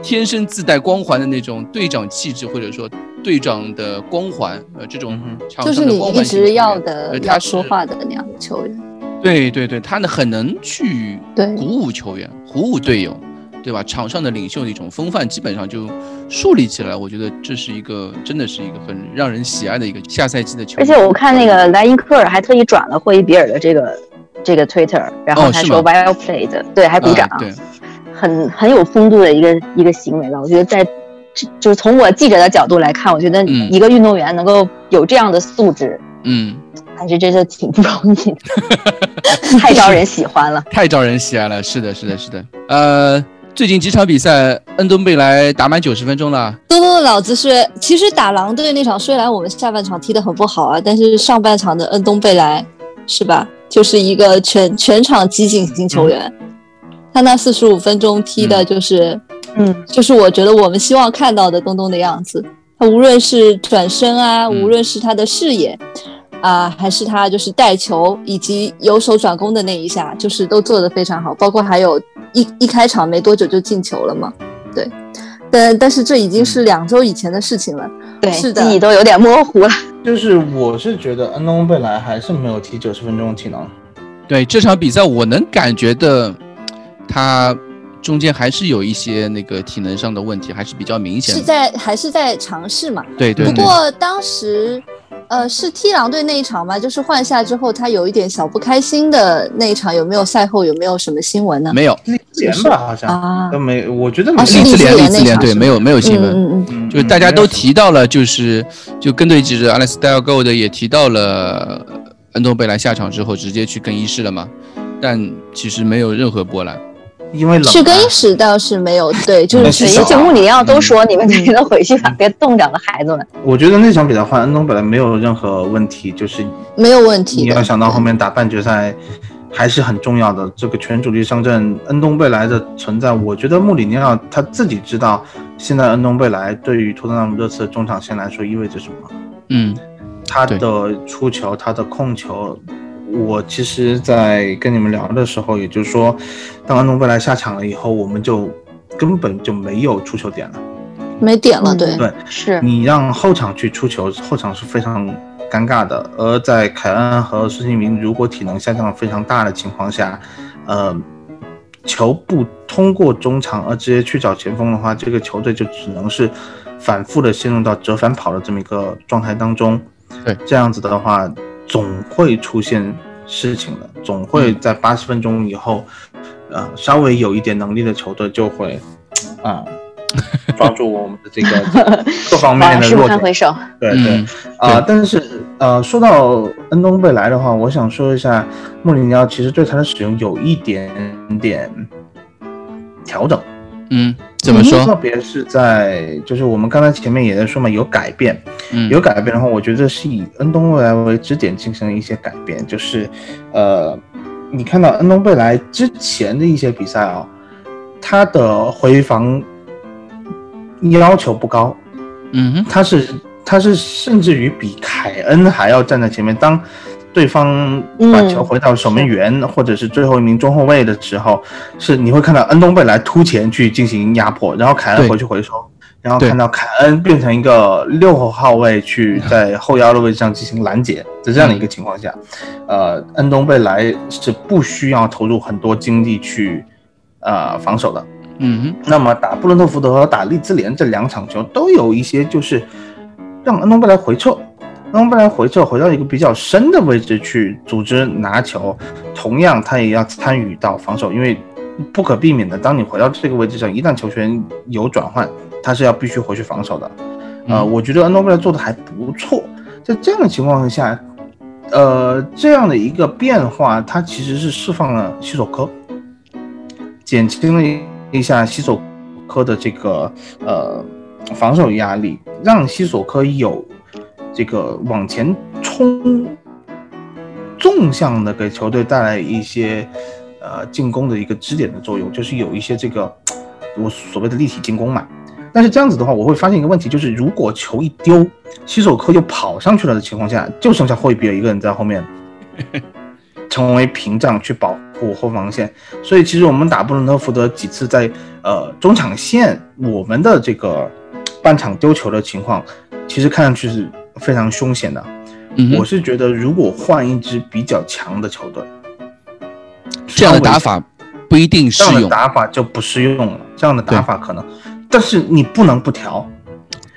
天生自带光环的那种队长气质，或者说队长的光环，呃，这种就是你一直要的他说话的那样的球员。对对对，他呢很能去鼓舞球员，鼓舞队友，对吧？场上的领袖的一种风范，基本上就树立起来。我觉得这是一个，真的是一个很让人喜爱的一个下赛季的球员。而且我看那个莱因克尔还特意转了霍伊比尔的这个这个 Twitter，然后他说 Well played，对，还鼓掌，对，很很有风度的一个一个行为吧。我觉得在就是从我记者的角度来看，我觉得一个运动员能够有这样的素质，嗯。还是真的挺不容易的，太招人喜欢了，[laughs] 太招人喜爱了。是的，是的，是的。呃，最近几场比赛，恩东贝莱打满九十分钟了。东东的脑子是，其实打狼队那场虽然我们下半场踢得很不好啊，但是上半场的恩东贝莱是吧，就是一个全全场激进型球员。他那四十五分钟踢的就是，嗯，就是我觉得我们希望看到的东东的样子。他无论是转身啊，无论是他的视野。啊，还是他就是带球以及由守转攻的那一下，就是都做得非常好。包括还有一一开场没多久就进球了嘛，对。但但是这已经是两周以前的事情了，对，是的，记忆都有点模糊了。就是我是觉得安东贝莱还是没有踢九十分钟体能。对这场比赛，我能感觉的，他中间还是有一些那个体能上的问题，还是比较明显。是在还是在尝试嘛？对对。不过当时。呃，是踢狼队那一场吗？就是换下之后，他有一点小不开心的那一场，有没有赛后有没有什么新闻呢？没有，利兹联吧，好像啊都没，我觉得利兹联，利兹联对，没有没有新闻，嗯嗯，就是大家都提到了，就是就跟队记者 Alex d e l g o 的也提到了，恩东贝莱下场之后直接去更衣室了嘛，但其实没有任何波澜。因为冷，去更衣室倒是没有，对，就是水井木里奥都说你们赶紧回去吧，别冻着了孩子们。我觉得那场比赛换恩东本来没有任何问题，就是没有问题。你要想到后面打半决赛还是很重要的，这个全主力上阵，恩东贝莱的存在，我觉得穆里尼奥他自己知道，现在恩东贝莱对于托特纳姆热刺的中场线来说意味着什么。嗯，他的出球，他的控球。我其实，在跟你们聊的时候，也就是说，当安东贝莱下场了以后，我们就根本就没有出球点了，没点了，对对，是你让后场去出球，后场是非常尴尬的。而在凯恩和孙兴民如果体能下降非常大的情况下，呃，球不通过中场而直接去找前锋的话，这个球队就只能是反复的陷入到折返跑的这么一个状态当中。对，这样子的话。总会出现事情的，总会在八十分钟以后，呃，稍微有一点能力的球队就会，啊，[laughs] 抓住我们的这个 [laughs] 各方面的弱点。对对啊，但是呃，说到恩东贝莱的话，我想说一下，穆里尼奥其实对他的使用有一点点调整。嗯。怎么说？特别是在就是我们刚才前面也在说嘛，有改变，嗯，有改变的话，我觉得是以恩东未来为支点进行了一些改变，就是，呃，你看到恩东未来之前的一些比赛啊，他的回防要求不高，嗯，他是他是甚至于比凯恩还要站在前面当。对方把球回到守门员或者是最后一名中后卫的时候，是你会看到恩东贝莱突前去进行压迫，然后凯恩回去回收，然后看到凯恩变成一个六号位去在后腰的位置上进行拦截，在这样的一个情况下，呃，恩东贝莱是不需要投入很多精力去呃防守的。嗯，那么打布伦特福德和打利兹联这两场球都有一些就是让恩东贝莱回撤。恩东贝莱回撤回到一个比较深的位置去组织拿球，同样他也要参与到防守，因为不可避免的，当你回到这个位置上，一旦球权有转换，他是要必须回去防守的。呃，我觉得恩东贝莱做的还不错，在这样的情况下，呃，这样的一个变化，它其实是释放了西索科，减轻了一下西索科的这个呃防守压力，让西索科有。这个往前冲，纵向的给球队带来一些呃进攻的一个支点的作用，就是有一些这个我所谓的立体进攻嘛。但是这样子的话，我会发现一个问题，就是如果球一丢，西索科又跑上去了的情况下，就剩下霍伊比尔一个人在后面 [laughs] 成为屏障去保护后防线。所以其实我们打布伦特福德几次在呃中场线，我们的这个半场丢球的情况，其实看上去是。非常凶险的，我是觉得如果换一支比较强的球队，这样的打法不一定适用。这样的打法就不适用了，这样的打法可能，但是你不能不调。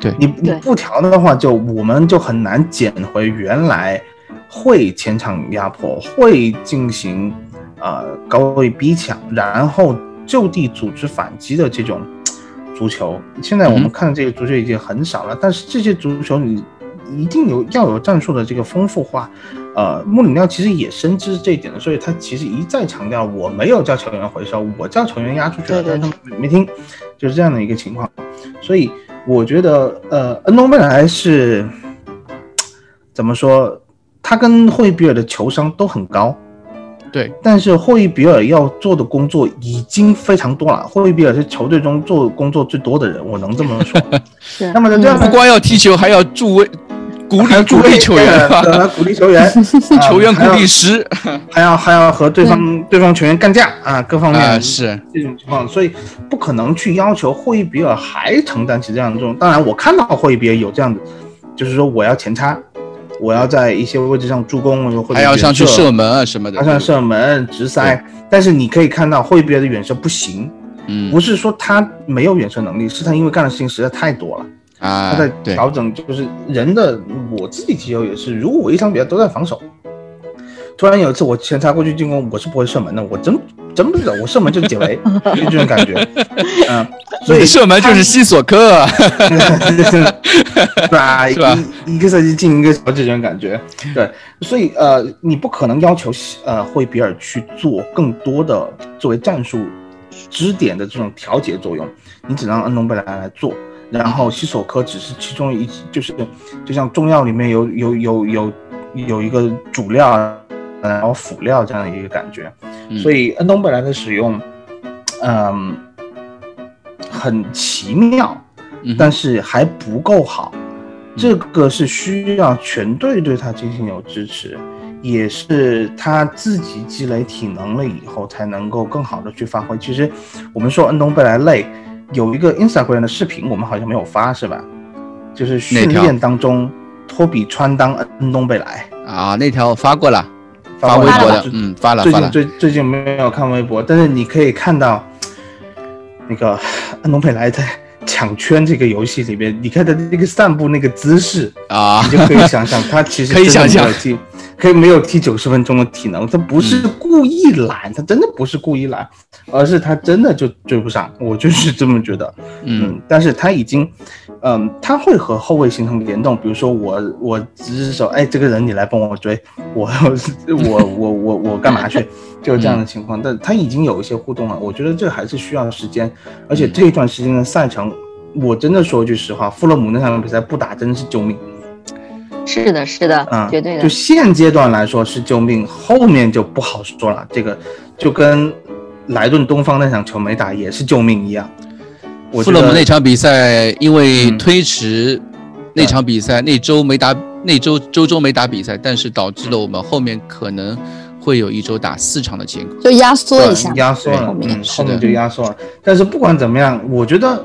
对你你不调的话，就我们就很难捡回原来会前场压迫，会进行呃高位逼抢，然后就地组织反击的这种足球。现在我们看的这个足球已经很少了，但是这些足球你一定有要有战术的这个丰富化。呃，穆里尼奥其实也深知这一点的，所以他其实一再强调，我没有叫球员回收，我叫球员压出去了，但是他们没听，就是这样的一个情况。所以我觉得，呃，恩东贝莱是怎么说？他跟霍伊比尔的球商都很高，对。但是霍伊比尔要做的工作已经非常多了，霍伊比尔是球队中做工作最多的人，我能这么说。[laughs] 是。那么这样不光要踢球，还要助威。鼓励鼓励球员，鼓励球员，[laughs] 球员鼓励师，还要还要和对方对方球员干架啊，各方面是这种情况，所以不可能去要求霍伊比尔还承担起这样的这种。当然，我看到霍伊比尔有这样的，就是说我要前插，我要在一些位置上助攻，或者还要上去射门啊什么的，还上射门直塞。但是你可以看到霍伊比尔的远射不行，嗯，不是说他没有远射能力，是他因为干的事情实在太多了。啊，他在调整，就是人的我自己踢球也是，如果我一场比赛都在防守，突然有一次我前插过去进攻，我是不会射门的，我真真不知道，我射门就是解围，[laughs] 就这种感觉，[laughs] 嗯，所以射门就是西索科，[laughs] 对吧？一一个赛季进一个球，这种感觉，对，所以呃，你不可能要求呃惠比尔去做更多的作为战术支点的这种调节作用，你只让恩东贝莱来做。然后西索科只是其中一，就是就像中药里面有有有有有一个主料，然后辅料这样的一个感觉，所以恩东贝莱的使用，嗯，很奇妙，但是还不够好，这个是需要全队对他进行有支持，也是他自己积累体能了以后才能够更好的去发挥。其实我们说恩东贝莱累。有一个 Instagram 的视频，我们好像没有发，是吧？就是训练当中，托比穿裆恩东贝莱啊，那条我发过了，发微博的，嗯，发了，最近最最近没有看微博，但是你可以看到那个安东佩莱在抢圈这个游戏里边，你看他那个散步那个姿势啊，你就可以想象他其实 [laughs] 可以想象。可以没有踢九十分钟的体能，他不是故意懒，他真的不是故意懒，而是他真的就追不上。我就是这么觉得，嗯，但是他已经，嗯，他会和后卫形成联动。比如说我我只是说，哎，这个人你来帮我追，[laughs] 我我我我我干嘛去？[laughs] 就是这样的情况。但他已经有一些互动了，我觉得这还是需要时间。而且这一段时间的赛程，我真的说句实话，富勒姆那场比赛不打真的是救命。是的，是的，嗯，绝对的。就现阶段来说是救命，后面就不好说了。这个就跟莱顿东方那场球没打也是救命一样。富勒姆那场比赛因为推迟，那场比赛那周没打，那周周周没打比赛，但是导致了我们后面可能会有一周打四场的结果，就压缩一下，压缩了，嗯，后面就压缩了。但是不管怎么样，我觉得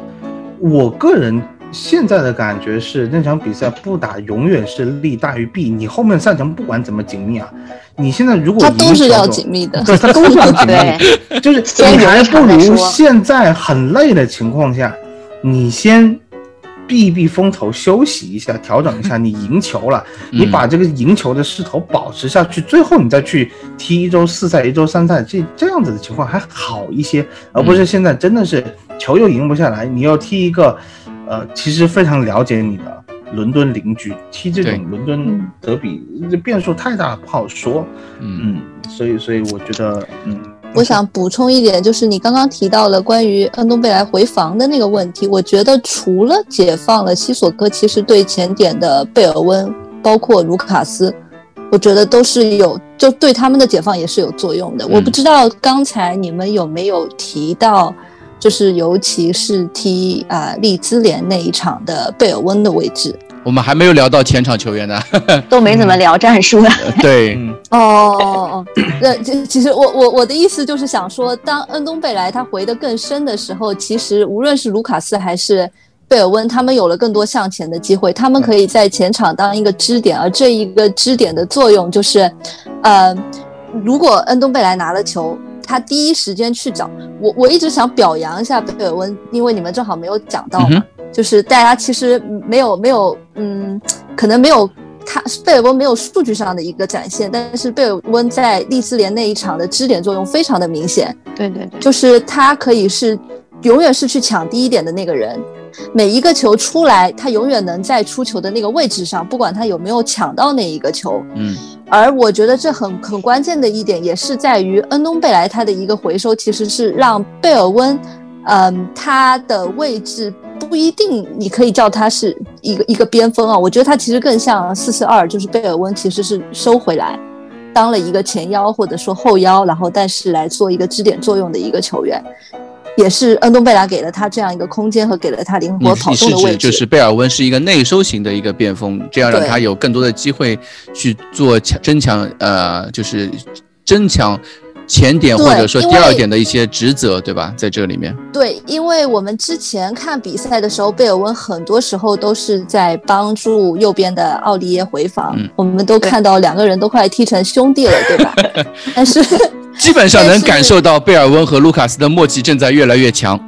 我个人。现在的感觉是那场比赛不打永远是利大于弊。你后面赛程不管怎么紧密啊，你现在如果他都是要紧密的，对，他都是要紧密 [laughs] 的。就是你还不如现在很累的情况下，你先避避风头，休息一下，调整一下。你赢球了，你把这个赢球的势头保持下去，最后你再去踢一周四赛、一周三赛，这这样子的情况还好一些，而不是现在真的是球又赢不下来，你要踢一个。呃，其实非常了解你的伦敦邻居，踢这种伦敦德比，这变数太大，不好说。嗯，所以，所以我觉得，嗯，我想补充一点，就是你刚刚提到了关于恩东贝莱回防的那个问题，我觉得除了解放了西索科，其实对前点的贝尔温，包括卢卡斯，我觉得都是有，就对他们的解放也是有作用的。我不知道刚才你们有没有提到。就是尤其是踢啊利兹联那一场的贝尔温的位置，我们还没有聊到前场球员呢，[laughs] 都没怎么聊战术呢。对，哦哦哦，那其其实我我我的意思就是想说，当恩东贝莱他回的更深的时候，其实无论是卢卡斯还是贝尔温，他们有了更多向前的机会，他们可以在前场当一个支点，而这一个支点的作用就是，呃，如果恩东贝莱拿了球。他第一时间去找我。我一直想表扬一下贝尔温，因为你们正好没有讲到嘛，就是大家其实没有没有，嗯，可能没有他贝尔温没有数据上的一个展现，但是贝尔温在利兹联那一场的支点作用非常的明显。对对对，就是他可以是永远是去抢第一点的那个人。每一个球出来，他永远能在出球的那个位置上，不管他有没有抢到那一个球。嗯，而我觉得这很很关键的一点，也是在于恩东贝莱他的一个回收，其实是让贝尔温，嗯，他的位置不一定你可以叫他是一个一个边锋啊，我觉得他其实更像四四二，就是贝尔温其实是收回来，当了一个前腰或者说后腰，然后但是来做一个支点作用的一个球员。也是恩东贝拉给了他这样一个空间和给了他灵活跑动的位置。就是贝尔温是一个内收型的一个边锋，这样让他有更多的机会去做强争抢，呃，就是争抢前点或者说第二点的一些职责，对吧？在这里面。对，因为我们之前看比赛的时候，贝尔温很多时候都是在帮助右边的奥利耶回防，我们都看到两个人都快踢成兄弟了，对吧？[laughs] 但是。基本上能感受到贝尔温和卢卡斯的默契正在越来越强。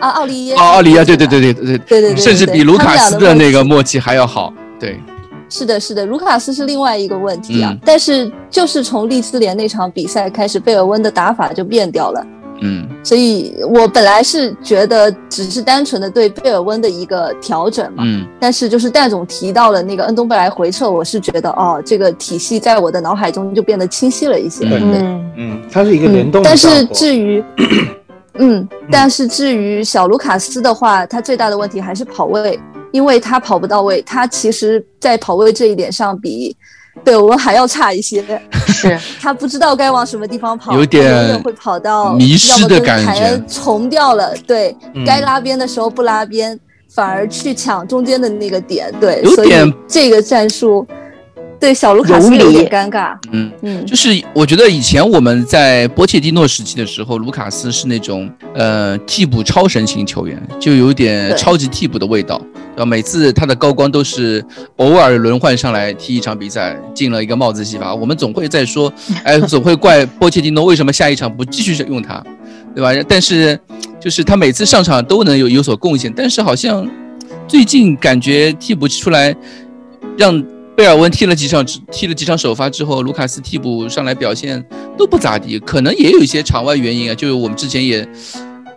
啊，奥利耶！哦，奥利耶，对对对对对对对，甚至比卢卡斯的那个默契还要好。对，是的，是的，卢卡斯是另外一个问题啊。但是就是从利兹联那场比赛开始，贝尔温的打法就变掉了。嗯，所以我本来是觉得只是单纯的对贝尔温的一个调整嘛，嗯，但是就是戴总提到了那个恩东贝莱回撤，我是觉得哦，这个体系在我的脑海中就变得清晰了一些，嗯嗯，它是一个联动。但是至于，[coughs] 嗯，但是至于小卢卡斯的话，他最大的问题还是跑位，因为他跑不到位，他其实在跑位这一点上比。对我们还要差一些，是 [laughs] 他不知道该往什么地方跑，有点会跑到迷失的感觉，重掉了。对该拉边的时候不拉边，反而去抢中间的那个点。对，有点这个战术。对小卢卡斯有点尴尬，嗯嗯，就是我觉得以前我们在波切蒂诺时期的时候，卢卡斯是那种呃替补超神型球员，就有点超级替补的味道，然后？每次他的高光都是偶尔轮换上来踢一场比赛，进了一个帽子戏法，我们总会在说，哎，总会怪波切蒂诺为什么下一场不继续用他，对吧？但是就是他每次上场都能有有所贡献，但是好像最近感觉替补出来让。贝尔温踢了几场，踢了几场首发之后，卢卡斯替补上来表现都不咋地，可能也有一些场外原因啊。就是我们之前也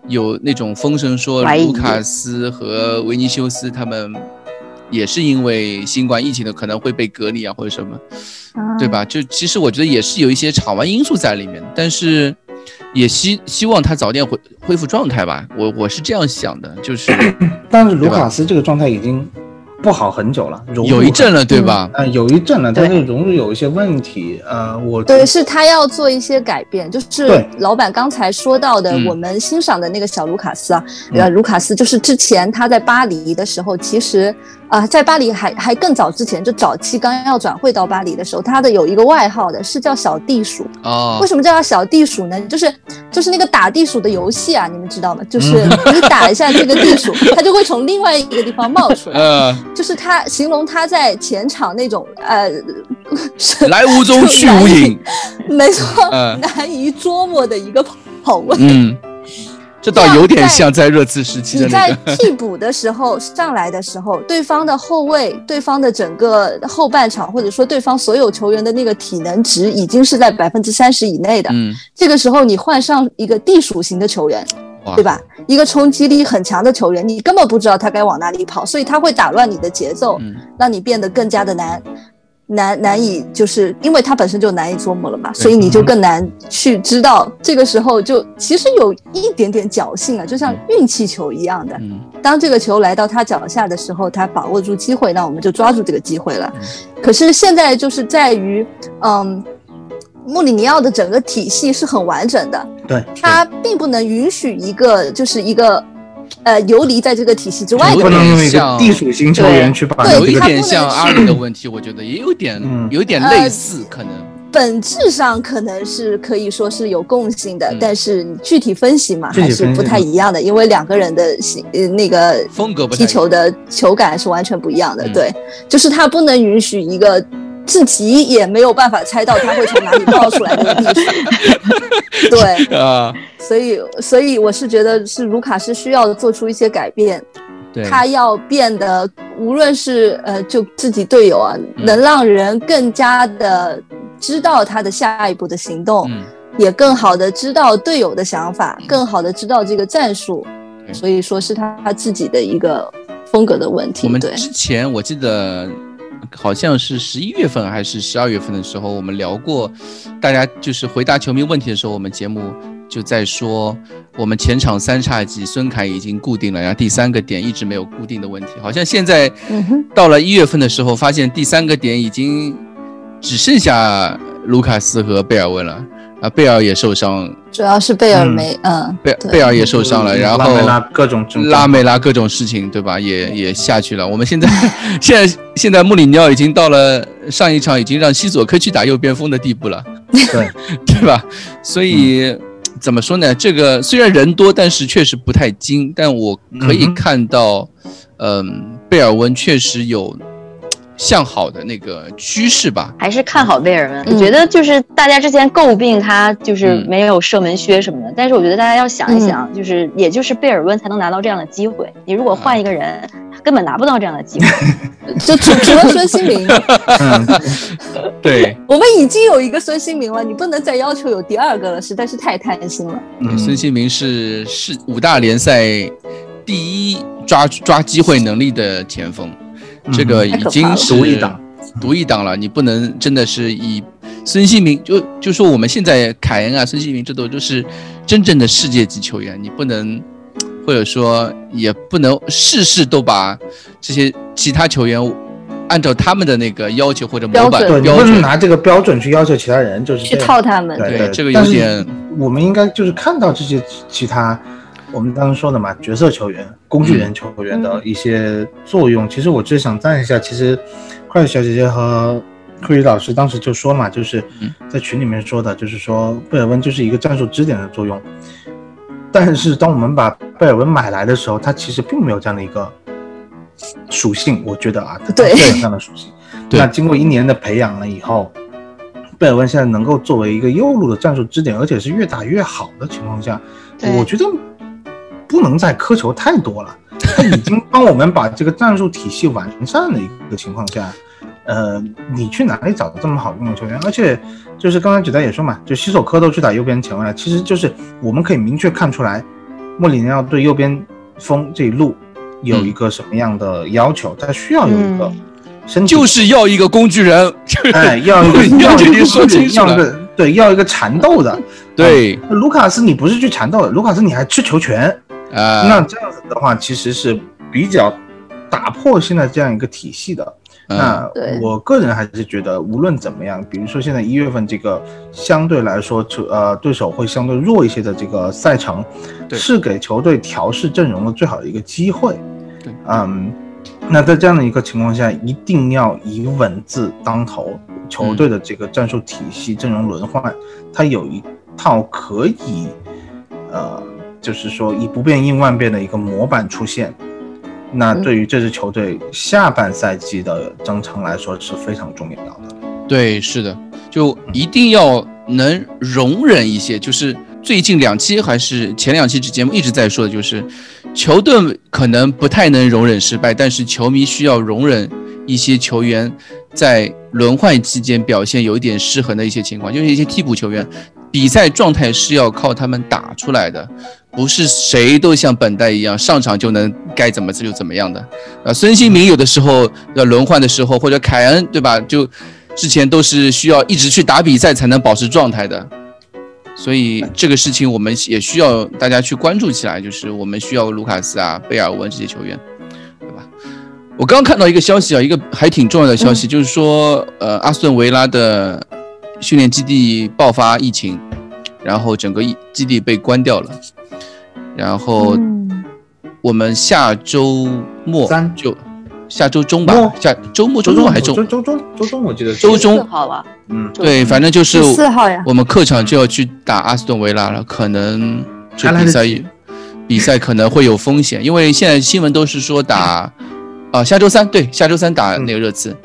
有那种风声说，卢卡斯和维尼修斯他们也是因为新冠疫情的可能会被隔离啊，或者什么，对吧？就其实我觉得也是有一些场外因素在里面，但是也希希望他早点恢恢复状态吧。我我是这样想的，就是，但是卢卡斯这个状态已经。不好很久了，有一阵了，对吧？嗯，有一阵了，但是融入有一些问题。呃，我对是他要做一些改变，就是老板刚才说到的，我们欣赏的那个小卢卡斯啊，呃，卢卡斯就是之前他在巴黎的时候，其实。啊，在巴黎还还更早之前，就早期刚要转会到巴黎的时候，他的有一个外号的是叫小地鼠哦。为什么叫他小地鼠呢？就是就是那个打地鼠的游戏啊，你们知道吗？就是 [laughs] 你打一下这个地鼠，它就会从另外一个地方冒出来。嗯，就是他形容他在前场那种呃，来无踪去无影，[laughs] 没错，难以捉摸的一个 [laughs] 跑位。嗯。这倒有点像在热刺时期的你在替补的时候上来的时候，对方的后卫、对方的整个后半场，或者说对方所有球员的那个体能值已经是在百分之三十以内的。嗯，这个时候你换上一个地属型的球员，对吧？一个冲击力很强的球员，你根本不知道他该往哪里跑，所以他会打乱你的节奏，让你变得更加的难。难难以就是因为它本身就难以琢磨了嘛，所以你就更难去知道。这个时候就其实有一点点侥幸啊，就像运气球一样的。当这个球来到他脚下的时候，他把握住机会，那我们就抓住这个机会了。可是现在就是在于，嗯，穆里尼奥的整个体系是很完整的，对，他并不能允许一个就是一个。呃，游离在这个体系之外，不能用一个地属型球员去把有一点像阿里的问题，我觉得也有点，有点类似，可能。本质上可能是可以说是有共性的，但是具体分析嘛，还是不太一样的，因为两个人的性呃那个风格踢球的球感是完全不一样的。对，就是他不能允许一个自己也没有办法猜到他会从哪里冒出来的历史。对啊，所以所以我是觉得是卢卡斯需要做出一些改变，他要变得无论是呃就自己队友啊，能让人更加的知道他的下一步的行动，也更好的知道队友的想法，更好的知道这个战术。所以说是他他自己的一个风格的问题。我们之前我记得。好像是十一月份还是十二月份的时候，我们聊过，大家就是回答球迷问题的时候，我们节目就在说，我们前场三叉戟孙凯已经固定了，然后第三个点一直没有固定的问题。好像现在到了一月份的时候，发现第三个点已经只剩下卢卡斯和贝尔温了。啊，贝尔也受伤，主要是贝尔没，嗯，贝贝尔也受伤了，然后拉梅拉各种拉梅拉各种事情，对吧？也也下去了。我们现在 [laughs] 现在现在穆里尼奥已经到了上一场已经让西索科去打右边锋的地步了，对 [laughs] 对吧？所以怎么说呢？这个虽然人多，但是确实不太精。但我可以看到，嗯，贝尔温确实有。向好的那个趋势吧，还是看好贝尔温。我觉得就是大家之前诟病他就是没有射门靴什么的，但是我觉得大家要想一想，就是也就是贝尔温才能拿到这样的机会。你如果换一个人，根本拿不到这样的机会。[laughs] 就除除了孙兴民，[laughs] 对，我们已经有一个孙兴民了，你不能再要求有第二个了，实在是太贪心了。嗯，孙兴民是是五大联赛第一抓抓机会能力的前锋。这个已经是独一档，独一档了。你不能真的是以孙兴民就就说我们现在凯恩啊、孙兴民这都就是真正的世界级球员，你不能或者说也不能事事都把这些其他球员按照他们的那个要求或者模板标准拿这个标准去要求其他人，就是去套他们。对，这个有点。我们应该就是看到这些其他。我们刚刚说的嘛，角色球员、工具人球员的一些作用，其实我只是想赞一下。其实，快乐小姐姐和库里老师当时就说嘛，就是在群里面说的，就是说贝尔温就是一个战术支点的作用。但是，当我们把贝尔温买来的时候，他其实并没有这样的一个属性。我觉得啊，他没有这样的属性。[laughs] 那经过一年的培养了以后，贝尔温现在能够作为一个右路的战术支点，而且是越打越好的情况下，我觉得。不能再苛求太多了，[laughs] 他已经帮我们把这个战术体系完善的一个情况下，呃，你去哪里找这么好用的球员？而且就是刚才举代也说嘛，就西索科都去打右边前卫了，其实就是我们可以明确看出来，莫里尼奥对右边锋这一路有一个什么样的要求，他需要有一个身就是要一个工具人，哎，要一个 [laughs] 要一个说清楚的，对，要一个缠斗的，对，卢卡斯你不是去缠斗的，卢卡斯你还吃球权。那这样子的话，其实是比较打破现在这样一个体系的。那我个人还是觉得，无论怎么样，比如说现在一月份这个相对来说，呃，对手会相对弱一些的这个赛程，是给球队调试阵容的最好的一个机会。嗯，那在这样的一个情况下，一定要以稳字当头，球队的这个战术体系、阵容轮换，它有一套可以，呃。就是说，以不变应万变的一个模板出现，那对于这支球队下半赛季的征程来说是非常重要的。对，是的，就一定要能容忍一些。就是最近两期还是前两期节目一直在说的，就是球队可能不太能容忍失败，但是球迷需要容忍一些球员在轮换期间表现有一点失衡的一些情况，就是一些替补球员比赛状态是要靠他们打出来的。不是谁都像本代一样上场就能该怎么就怎么样的，呃，孙兴民有的时候要轮换的时候，或者凯恩对吧？就之前都是需要一直去打比赛才能保持状态的，所以这个事情我们也需要大家去关注起来，就是我们需要卢卡斯啊、贝尔温这些球员，对吧？我刚刚看到一个消息啊，一个还挺重要的消息，就是说，呃，阿斯顿维拉的训练基地爆发疫情，然后整个基地被关掉了。然后我们下周末就下周中吧，下周末周中还中周？周中周中我记得周中。好吧，嗯，对，反正就是四号呀。我们客场就要去打阿斯顿维拉了，可能这比赛比赛可能会有风险，因为现在新闻都是说打啊下周三对下周三打那个热刺，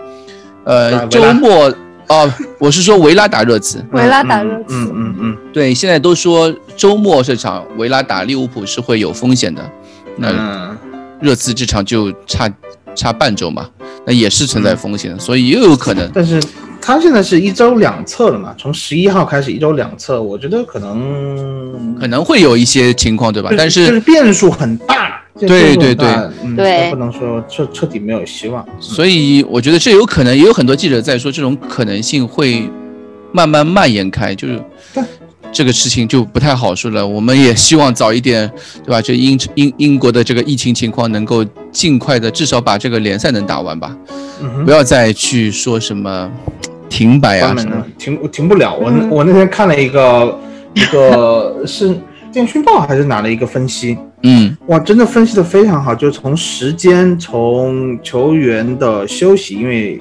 呃，周末哦，我是说维拉打热刺，维拉打热刺，嗯嗯嗯，对，现在都说周末这场维拉打利物浦是会有风险的，那热刺这场就差差半周嘛，那也是存在风险的，所以又有可能。但是他现在是一周两测了嘛，从十一号开始一周两测，我觉得可能可能会有一些情况，对吧？但是就是变数很大。对对对，对，不能说彻彻底没有希望。所以我觉得这有可能，也有很多记者在说，这种可能性会慢慢蔓延开，就是这个事情就不太好说了。我们也希望早一点，对吧？这英英英国的这个疫情情况能够尽快的，至少把这个联赛能打完吧，不要再去说什么停摆啊什么，停停不了。我我那天看了一个一个是。[laughs] 电讯报还是哪的一个分析？嗯，哇，真的分析的非常好，就是从时间、从球员的休息，因为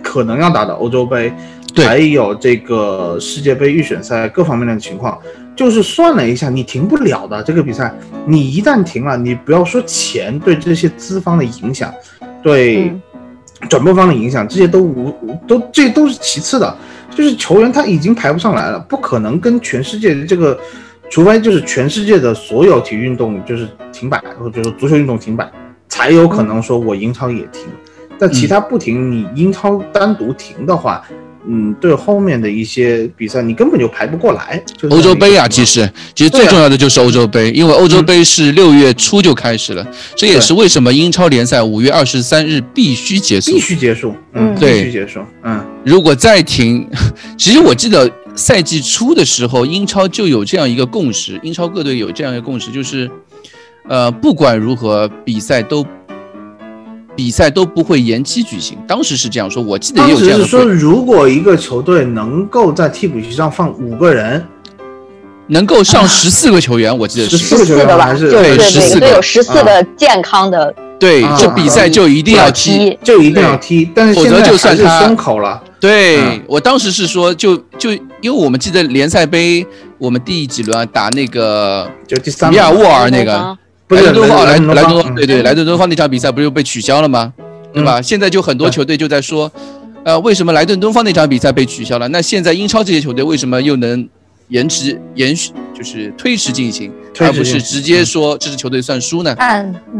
可能要打的欧洲杯，还有这个世界杯预选赛各方面的情况，就是算了一下，你停不了的这个比赛，你一旦停了，你不要说钱对这些资方的影响，对转播方的影响，这些都无都这都是其次的，就是球员他已经排不上来了，不可能跟全世界的这个。除非就是全世界的所有体育运动就是停摆，或者说足球运动停摆，才有可能说我英超也停。但其他不停，你英超单独停的话，嗯，对后面的一些比赛你根本就排不过来。欧洲杯啊，其实其实最重要的就是欧洲杯，因为欧洲杯是六月初就开始了，这也是为什么英超联赛五月二十三日必须结束，必须结束，嗯，对，必须结束，嗯。如果再停，[laughs] 其实我记得。赛季初的时候，英超就有这样一个共识，英超各队有这样一个共识，就是，呃，不管如何，比赛都比赛都不会延期举行。当时是这样说，我记得也有这样的。说，如果一个球队能够在替补席上放五个人，能够上十四个球员，我记得是十四个吧？对，十四个有十四个健康的。对，这比赛就一定要踢，就一定要踢，但是否则就算他松口了。对我当时是说，就就因为我们记得联赛杯，我们第几轮啊打那个就第三米尔沃尔那个莱顿东方莱莱顿对对莱顿东方那场比赛不是又被取消了吗？对吧？现在就很多球队就在说，呃，为什么莱顿东方那场比赛被取消了？那现在英超这些球队为什么又能延迟延续，就是推迟进行，而不是直接说这支球队算输呢？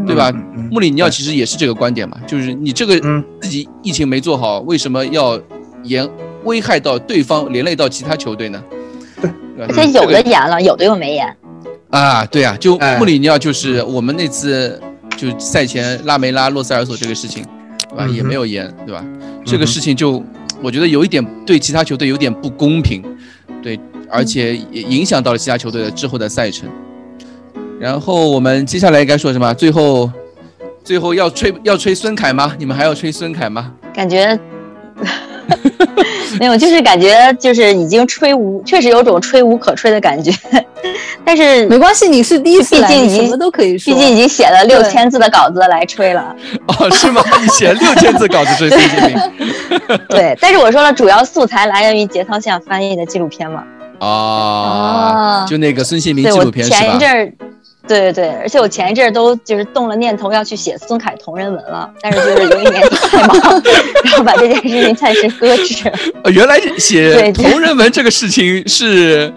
对吧？穆里尼奥其实也是这个观点嘛，就是你这个自己疫情没做好，为什么要？延危害到对方，连累到其他球队呢？对，而且有的严了，有的又没严。啊，对啊，就穆里尼奥就是我们那次就赛前拉梅拉、洛塞尔索这个事情，对吧？也没有严，对吧？这个事情就我觉得有一点对其他球队有点不公平，对，而且也影响到了其他球队的之后的赛程。然后我们接下来该说什么？最后，最后要吹要吹孙凯吗？你们还要吹孙凯吗？感觉。没有，就是感觉就是已经吹无，确实有种吹无可吹的感觉。但是没关系，你是第一次，毕竟已经什么都可以说，毕竟已经写了六千字的稿子来吹了。哦，是吗？你写六千字稿子吹孙兴民？对，但是我说了，主要素材来源于节操巷翻译的纪录片嘛。啊，就那个孙兴民纪录片是吧？前一阵儿。对对对，而且我前一阵儿都就是动了念头要去写孙凯同人文了，但是就是由于年纪太忙，[laughs] 然后把这件事情暂时搁置。[laughs] 呃，原来写同人文这个事情是，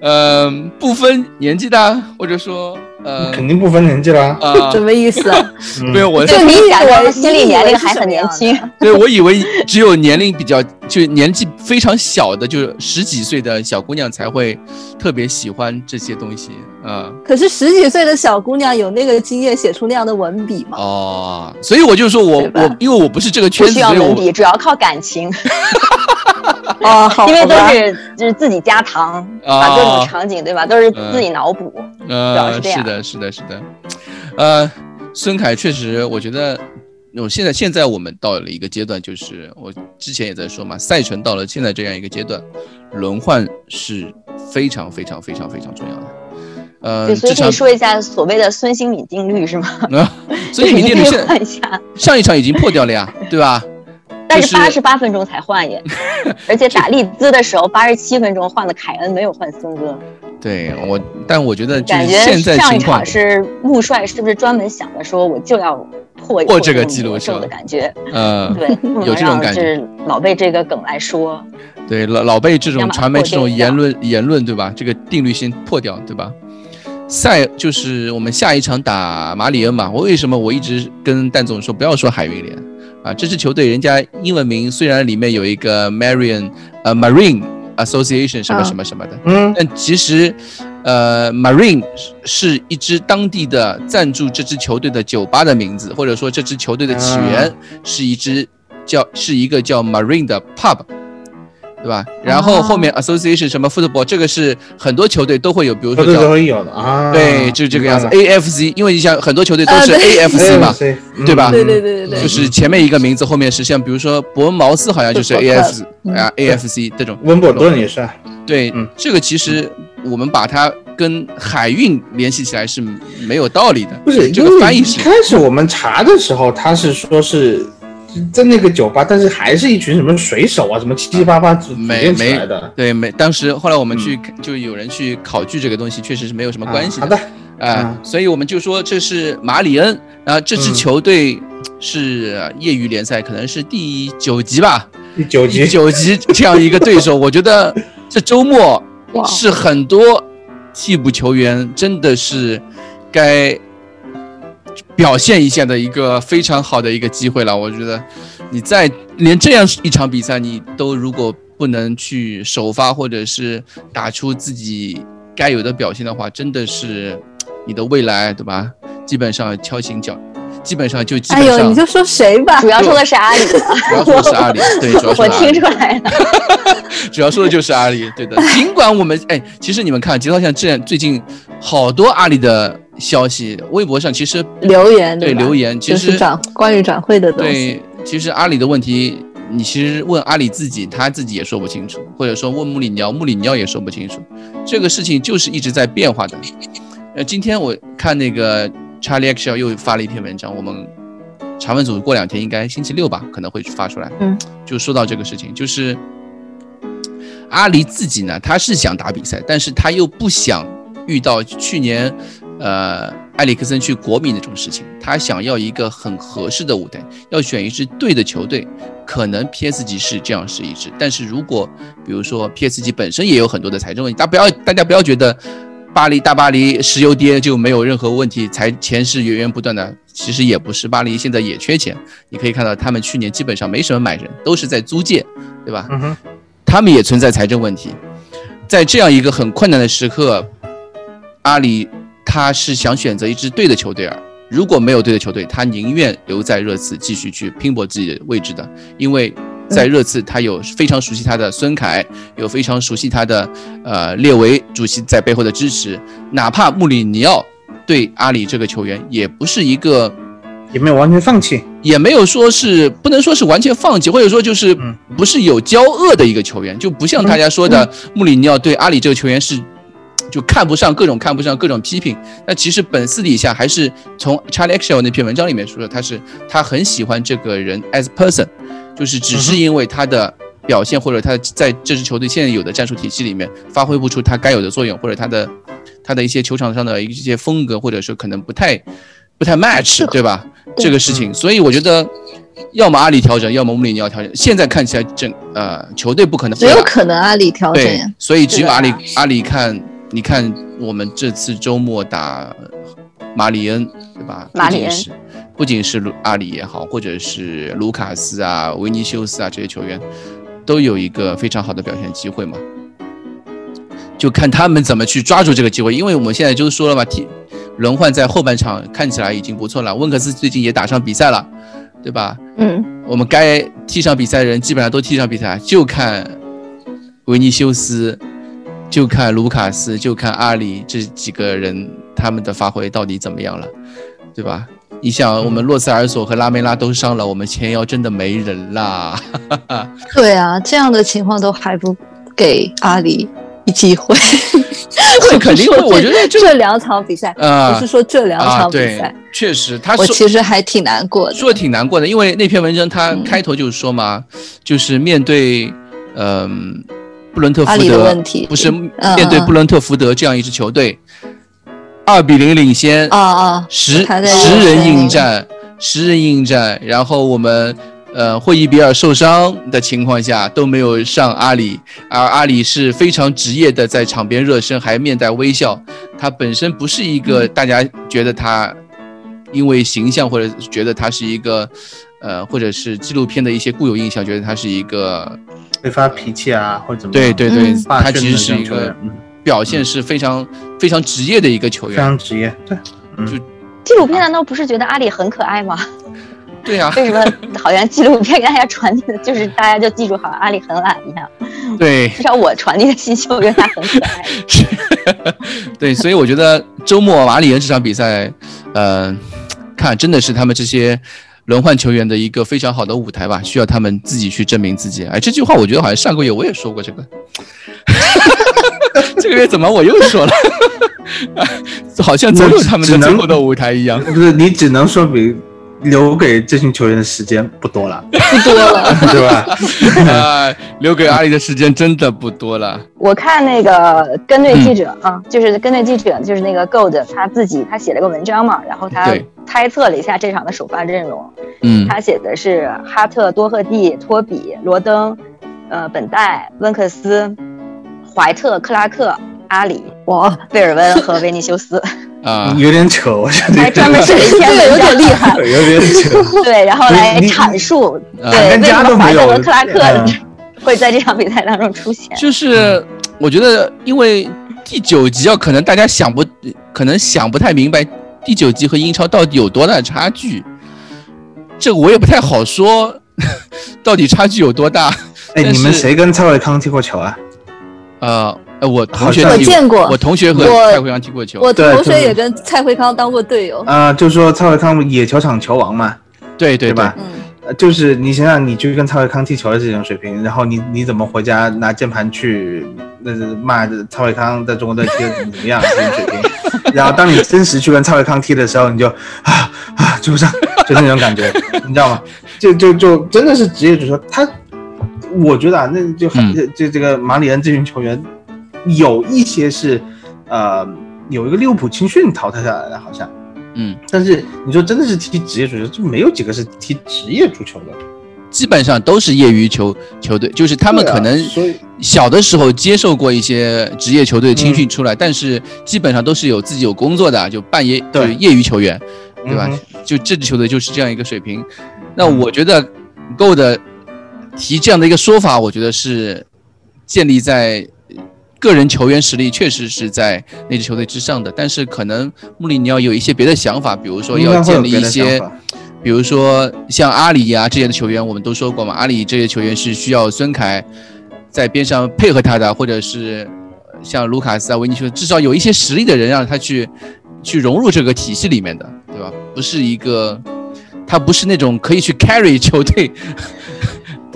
呃，不分年纪的，或者说。呃，肯定不分年纪了啊！[laughs] 什么意思？没有，我就你感觉心理年龄还很年轻。对，我以为只有年龄比较就年纪非常小的，就是十几岁的小姑娘才会特别喜欢这些东西啊。可是十几岁的小姑娘有那个经验写出那样的文笔吗？哦，所以我就说我我因为我不是这个圈子，需要文笔，主要靠感情。[laughs] 哦，好，[laughs] 因为都是就是自己加糖，把各种场景对吧，都是自己脑补，主要是这样。是的，是的，是的。呃，孙凯确实，我觉得，我现在现在我们到了一个阶段，就是我之前也在说嘛，赛程到了现在这样一个阶段，轮换是非常非常非常非常重要的。呃，所以可以说一下所谓的孙兴敏定律是吗？[laughs] 啊，孙兴敏定律 [laughs] 上一场已经破掉了呀，对吧？但是八十八分钟才换耶，[laughs] 而且打利兹的时候八十七分钟换了凯恩，没有换孙哥。对我，但我觉得感觉上一场是穆帅是不是专门想着说我就要破破这个记录是的感觉。嗯，对，[laughs] 有这种感觉，老被这个梗来说。对，老老被这种传媒这种言论言论，对吧？这个定律先破掉，对吧？赛就是我们下一场打马里恩嘛。我为什么我一直跟蛋总说不要说海运联啊？这支球队人家英文名虽然里面有一个 Marian 呃 Marine Association 什么什么什么的，嗯，但其实呃 Marine 是一支当地的赞助这支球队的酒吧的名字，或者说这支球队的起源是一支叫是一个叫 Marine 的 pub。对吧？然后后面 association 什么 football 这个是很多球队都会有，比如说都会有的啊。对，就是这个样子。AFC，因为你想很多球队都是 AFC [laughs] 嘛，对吧？对对对对对。就是前面一个名字，后面是像比如说伯恩茅斯好像就是 [laughs] AFC 啊，AFC 这种。温布尔顿也是。对，这个其实我们把它跟海运联系起来是没有道理的。不是这个翻译是。开始我们查的时候，他是说是。在那个酒吧，但是还是一群什么水手啊，什么七七八八组没起来的。对，没。当时后来我们去，就有人去考据这个东西，确实是没有什么关系的。好的，啊，所以我们就说这是马里恩然后，这支球队是业余联赛，可能是第九级吧，第九级，九级这样一个对手。我觉得这周末是很多替补球员真的是该。表现一下的一个非常好的一个机会了，我觉得，你在连这样一场比赛你都如果不能去首发或者是打出自己该有的表现的话，真的是你的未来，对吧？基本上敲醒脚，基本上就基本上。哎呦，你就说谁吧，主要说的是阿里，主要说的是阿里，对，[laughs] 主要我听出来了，主要说的就是阿里，对的。尽管我们哎，其实你们看，节操像这样，最近好多阿里的。消息，微博上其实留言对留言，其实转关于转会的东西。对，其实阿里的问题，你其实问阿里自己，他自己也说不清楚，或者说问穆里尼奥，穆里尼奥也说不清楚。这个事情就是一直在变化的。呃，今天我看那个 Charlie X L 又发了一篇文章，我们查问组过两天应该星期六吧可能会发出来。嗯，就说到这个事情，就是阿里自己呢，他是想打比赛，但是他又不想遇到去年。呃，埃里克森去国米那种事情，他想要一个很合适的舞台，要选一支对的球队，可能 PSG 是这样是一支。但是如果比如说 PSG 本身也有很多的财政问题，大家不要大家不要觉得巴黎大巴黎石油跌就没有任何问题，财钱是源源不断的，其实也不是，巴黎现在也缺钱。你可以看到他们去年基本上没什么买人，都是在租借，对吧？他们也存在财政问题，在这样一个很困难的时刻，阿里。他是想选择一支对的球队啊，如果没有对的球队，他宁愿留在热刺继续去拼搏自己的位置的，因为在热刺他有非常熟悉他的孙凯，有非常熟悉他的呃列维主席在背后的支持，哪怕穆里尼奥对阿里这个球员也不是一个，也没有完全放弃，也没有说是不能说是完全放弃，或者说就是不是有交恶的一个球员，就不像大家说的穆里尼奥对阿里这个球员是。就看不上各种看不上各种批评，那其实本私底下还是从 Charlie X L 那篇文章里面说的，他是他很喜欢这个人 as person，就是只是因为他的表现或者他在这支球队现在有的战术体系里面发挥不出他该有的作用，或者他的他的一些球场上的一些风格，或者说可能不太不太 match，对吧？这个事情，所以我觉得要么阿里调整，要么穆里尼奥调整。现在看起来整呃球队不可能，只有可能阿里调整，所以只有阿里阿里看。你看，我们这次周末打马里恩，对吧？马里恩不仅是阿里也好，或者是卢卡斯啊、维尼修斯啊这些球员，都有一个非常好的表现机会嘛。就看他们怎么去抓住这个机会，因为我们现在就说了嘛，替轮换在后半场看起来已经不错了。温克斯最近也打上比赛了，对吧？嗯。我们该踢上比赛的人基本上都踢上比赛，就看维尼修斯。就看卢卡斯，就看阿里这几个人他们的发挥到底怎么样了，对吧？你想，我们洛塞尔索和拉梅拉都伤了，我们前腰真的没人啦。[laughs] 对啊，这样的情况都还不给阿里一机会。会肯定会，我觉得这两场比赛，呃，不是说这两场比赛，确实，他我其实还挺难过的，说挺难过的，因为那篇文章他开头就是说嘛，就是面对，嗯。布伦特福德不是面对布伦特福德这样一支球队，二比零领先啊啊，十十人应战，十人应战，然后我们呃霍伊比尔受伤的情况下都没有上阿里，而阿里是非常职业的在场边热身，还面带微笑。他本身不是一个大家觉得他因为形象或者觉得他是一个呃或者是纪录片的一些固有印象，觉得他是一个会发脾气啊或者怎么对对对，他其实是一个。表现是非常非常职业的一个球员，非常职业。对，就纪录片难道不是觉得阿里很可爱吗？[laughs] 对呀。为什么好像纪录片给大家传递的就是大家就记住好像阿里很懒一样？对，至少我传递的信息，我觉得他很可爱。[laughs] 对，所以我觉得周末马里人这场比赛，呃，看真的是他们这些轮换球员的一个非常好的舞台吧，需要他们自己去证明自己。哎，这句话我觉得好像上个月我也说过这个。[laughs] 这个月怎么我又说了？[laughs] 好像总有他们的最后的舞台一样。不是，你只能说明留给这群球员的时间不多了，不多了，[laughs] 对吧？啊，[laughs] 留给阿里的时间真的不多了。我看那个跟队记者啊，就是跟队记者，就是那个 Gold，他自己他写了个文章嘛，然后他猜测了一下这场的首发阵容。嗯，他写的是哈特、多赫蒂、托比、罗登、呃，本代、温克斯。怀特、克拉克、阿里、哇，贝尔温和维尼修斯 [laughs] 啊，有点扯，我觉得还专门写了一篇文，有点厉害，有点扯。[laughs] 对，然后来阐述对为什么华特和克拉克 [laughs] 会在这场比赛当中出现。就是我觉得，因为第九集要，可能大家想不，可能想不太明白第九集和英超到底有多大差距，这个我也不太好说，到底差距有多大？哎，你们谁跟蔡伟康踢过球啊？呃，我同学我见过，我同学和蔡慧康踢过球，我同学也跟蔡慧康当过队友。啊，就是说蔡慧康野球场球王嘛，对对吧？嗯，就是你想想，你去跟蔡慧康踢球的这种水平，然后你你怎么回家拿键盘去那骂蔡慧康在中国队踢的怎么样这种水平？然后当你真实去跟蔡慧康踢的时候，你就啊啊，追不上，就那种感觉，你知道吗？就就就真的是职业足球，他。我觉得啊，那就很这这个马里恩这群球员，有一些是，呃，有一个利物浦青训淘汰下来的，好像，嗯，但是你说真的是踢职业足球，就没有几个是踢职业足球的，基本上都是业余球球队，就是他们可能小的时候接受过一些职业球队青训出来，但是基本上都是有自己有工作的，就半业对。业余球员，对吧？就这支球队就是这样一个水平，那我觉得够的。提这样的一个说法，我觉得是建立在个人球员实力确实是在那支球队之上的。但是可能穆里尼奥有一些别的想法，比如说要建立一些，比如说像阿里呀这些的球员，我们都说过嘛，阿里这些球员是需要孙凯在边上配合他的，或者是像卢卡斯啊、维尼修斯，至少有一些实力的人让他去去融入这个体系里面的，对吧？不是一个，他不是那种可以去 carry 球队。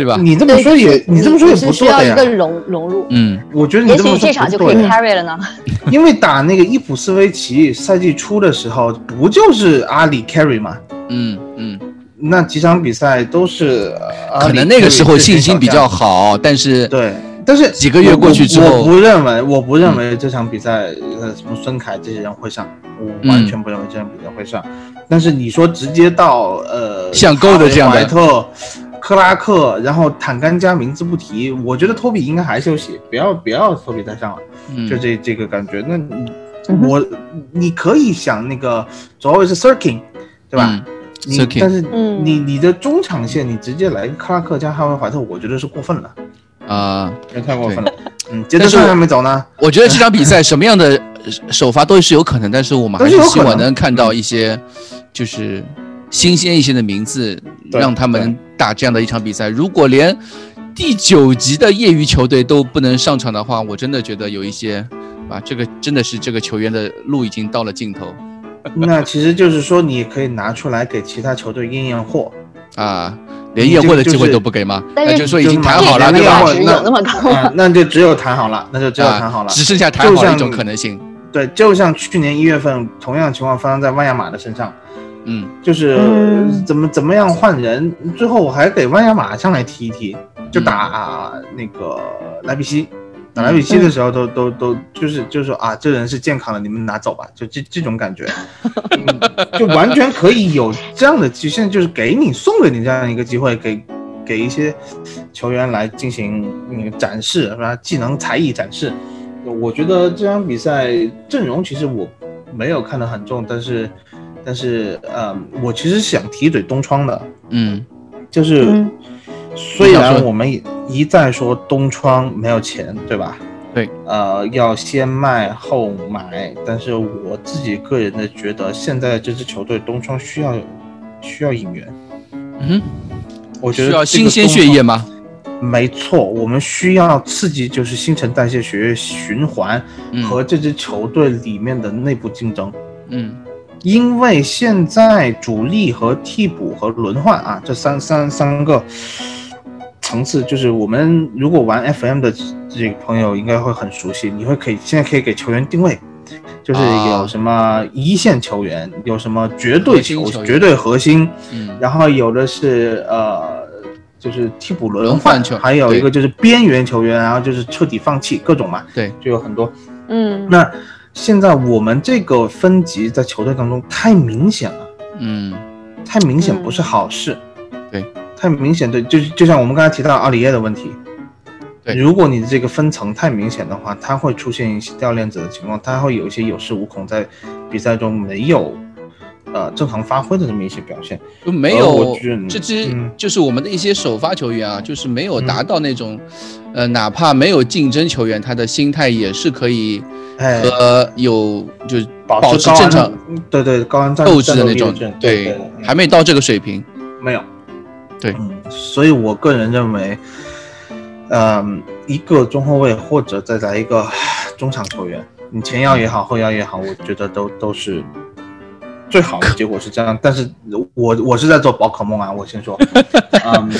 对吧？你这么说也，你这么说也不需要一个融融入。嗯，我觉得你这么说这场就可以 carry 了呢。[laughs] 因为打那个伊普斯维奇赛季初的时候，不就是阿里 carry 嘛？嗯嗯，那几场比赛都是可能那个时候信心比较好，但是对，但是几个月过去之后，我不认为，我不认为这场比赛呃什么孙凯这些人会上，我完全不认为这场比赛会上。但是你说直接到呃像够的这样的。克拉克，然后坦甘加名字不提，我觉得托比应该还休息，不要不要托比再上了，就这这个感觉。那我你可以想那个主要是 Sirkin，对吧？你但是你你的中场线你直接来个克拉克加哈维怀特，我觉得是过分了啊，太过分了。嗯，杰德森还没走呢。我觉得这场比赛什么样的首发都是有可能，但是我们还是希望能看到一些就是新鲜一些的名字，让他们。打这样的一场比赛，如果连第九级的业余球队都不能上场的话，我真的觉得有一些，啊，这个真的是这个球员的路已经到了尽头。[laughs] 那其实就是说，你可以拿出来给其他球队验验货啊，连验货的机会都不给吗？那就说已经谈好了，对吧？那那就只有谈好了，那就只有谈好了，[laughs] 只剩下谈好一种可能性。对，就像去年一月份同样情况发生在万亚马的身上。嗯，就是怎么怎么样换人，最后我还给万亚马上来踢一踢，就打那个莱比锡，打莱比锡的时候都都都就是就是说啊，这人是健康的，你们拿走吧，就这这种感觉，[laughs] 就完全可以有这样的机现在就是给你送给你这样一个机会，给给一些球员来进行那个展示是吧？技能才艺展示。我觉得这场比赛阵容其实我没有看得很重，但是但是呃，我其实想提一嘴东窗的，嗯，就是。虽然我们一再说东窗没有钱，对吧？对，呃，要先卖后买，但是我自己个人的觉得，现在这支球队东窗需要需要引援。嗯，我觉得需要新鲜血液吗？没错，我们需要刺激，就是新陈代谢、血液循环和这支球队里面的内部竞争。嗯。因为现在主力和替补和轮换啊，这三三三个层次，就是我们如果玩 FM 的这个朋友应该会很熟悉。你会可以现在可以给球员定位，就是有什么一线球员，有什么绝对球绝对核心，然后有的是呃，就是替补轮换球，还有一个就是边缘球员，然后就是彻底放弃各种嘛，对，就有很多，嗯，那。现在我们这个分级在球队当中太明显了，嗯，太明显不是好事，对，太明显对，就就像我们刚才提到阿里耶的问题，对，如果你的这个分层太明显的话，它会出现一些掉链子的情况，它会有一些有恃无恐，在比赛中没有呃正常发挥的这么一些表现，就没有这支就是我们的一些首发球员啊，就是没有达到那种，呃，哪怕没有竞争球员，他的心态也是可以。和有就是保持正常，对对高安斗志的那种，对，还没到这个水平，没有，对，所以我个人认为，嗯，一个中后卫或者再来一个中场球员，你前腰也好，后腰也好，我觉得都都是。最好的结果是这样，但是我我是在做宝可梦啊，我先说，[laughs] 嗯，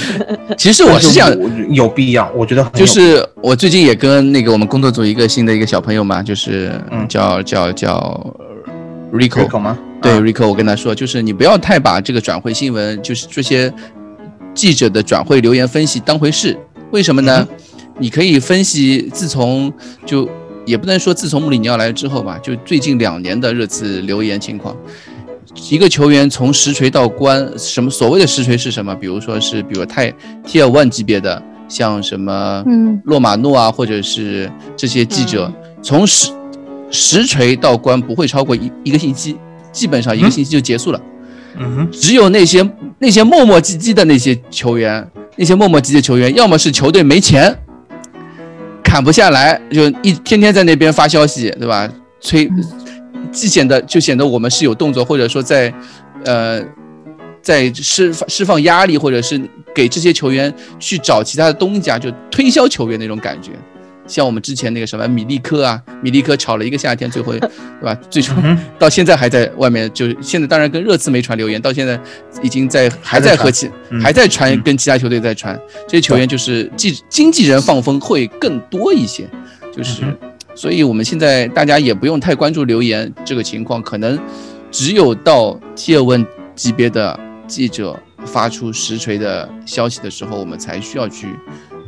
其实我是这样，有必要，我觉得就是我最近也跟那个我们工作组一个新的一个小朋友嘛，就是叫叫叫 Rico 吗？对，Rico，我跟他说，就是你不要太把这个转会新闻，就是这些记者的转会留言分析当回事，为什么呢？你可以分析，自从就也不能说自从穆里尼奥来了之后吧，就最近两年的热刺留言情况。一个球员从实锤到关，什么所谓的实锤是什么？比如说是，比如泰 Tier One 级别的，像什么，嗯，洛马诺啊，或者是这些记者，从实实锤到关不会超过一一个星期，基本上一个星期就结束了。嗯哼，只有那些那些磨磨唧唧的那些球员，那些磨磨唧唧的球员，要么是球队没钱，砍不下来，就一天天在那边发消息，对吧？催。既显得就显得我们是有动作，或者说在，呃，在释放释放压力，或者是给这些球员去找其他的东家，就推销球员那种感觉。像我们之前那个什么米利科啊，米利科炒了一个夏天，最后 [laughs] 对吧？最终到现在还在外面，就是现在当然跟热刺没传留言，到现在已经在还在和其还在传跟其他球队在传。这些球员就是经经纪人放风会更多一些，就是。所以，我们现在大家也不用太关注留言这个情况，可能只有到 Tier One 级别的记者发出实锤的消息的时候，我们才需要去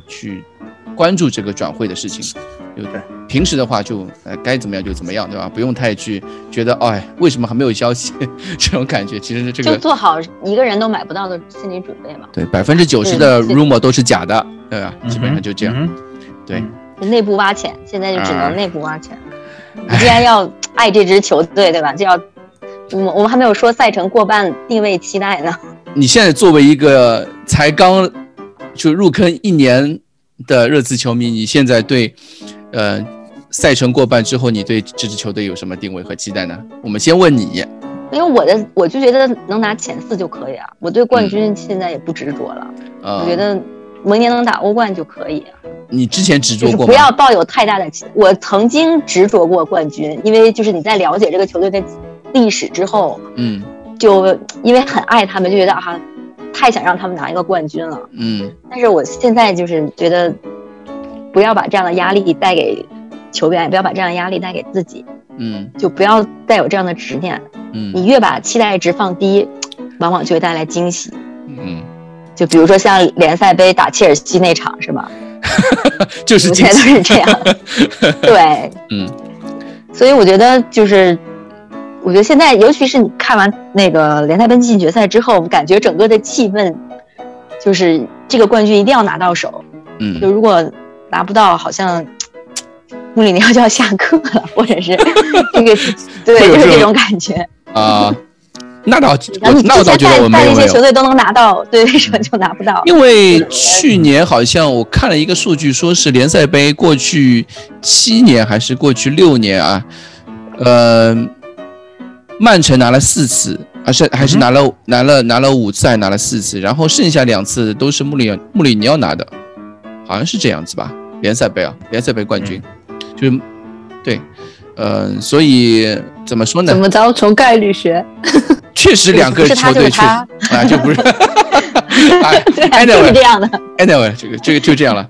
去关注这个转会的事情，对不对？平时的话，就呃该怎么样就怎么样，对吧？不用太去觉得，哎，为什么还没有消息？这种感觉，其实这个就做好一个人都买不到的心理准备嘛。对，百分之九十的 rumor 都是假的，对吧？基本上就这样，对。内部挖潜，现在就只能内部挖潜。你既然要爱这支球队，对吧？就要，我们我们还没有说赛程过半定位期待呢。[laughs] 你现在作为一个才刚就入坑一年的热刺球迷，你现在对，呃，赛程过半之后，你对这支球队有什么定位和期待呢？我们先问你，因为我的我就觉得能拿前四就可以啊，我对冠军现在也不执着了。我觉得明年能打欧冠就可以。你之前执着过吗？不要抱有太大的期。我曾经执着过冠军，因为就是你在了解这个球队的历史之后，嗯，就因为很爱他们，就觉得啊，太想让他们拿一个冠军了，嗯。但是我现在就是觉得，不要把这样的压力带给球员，也不要把这样的压力带给自己，嗯，就不要带有这样的执念，嗯。你越把期待值放低，往往就会带来惊喜，嗯。就比如说像联赛杯打切尔西那场，是吗？[laughs] 就是目前都是这样。[laughs] 对，[laughs] 嗯，所以我觉得就是，我觉得现在，尤其是你看完那个联赛杯进决赛之后，我感觉整个的气氛就是这个冠军一定要拿到手。嗯，就如果拿不到，好像穆里尼奥就要下课了，或者是这个，对，就是这种感觉啊。那倒，那我倒觉得我没有那些球队都能拿到，对，为什么就拿不到？因为去年好像我看了一个数据，说是联赛杯过去七年还是过去六年啊，呃，曼城拿了四次，还是还是拿了拿了拿了五次，还拿了四次，然后剩下两次都是穆里穆里尼奥拿的，好像是这样子吧？联赛杯啊，联赛杯冠军，就是对，呃，所以怎么说呢？怎么着？从概率学。[laughs] 确实，两个球队确啊，就不是，[laughs] 哎，就是这样的。Anyway，这个这个就这样了。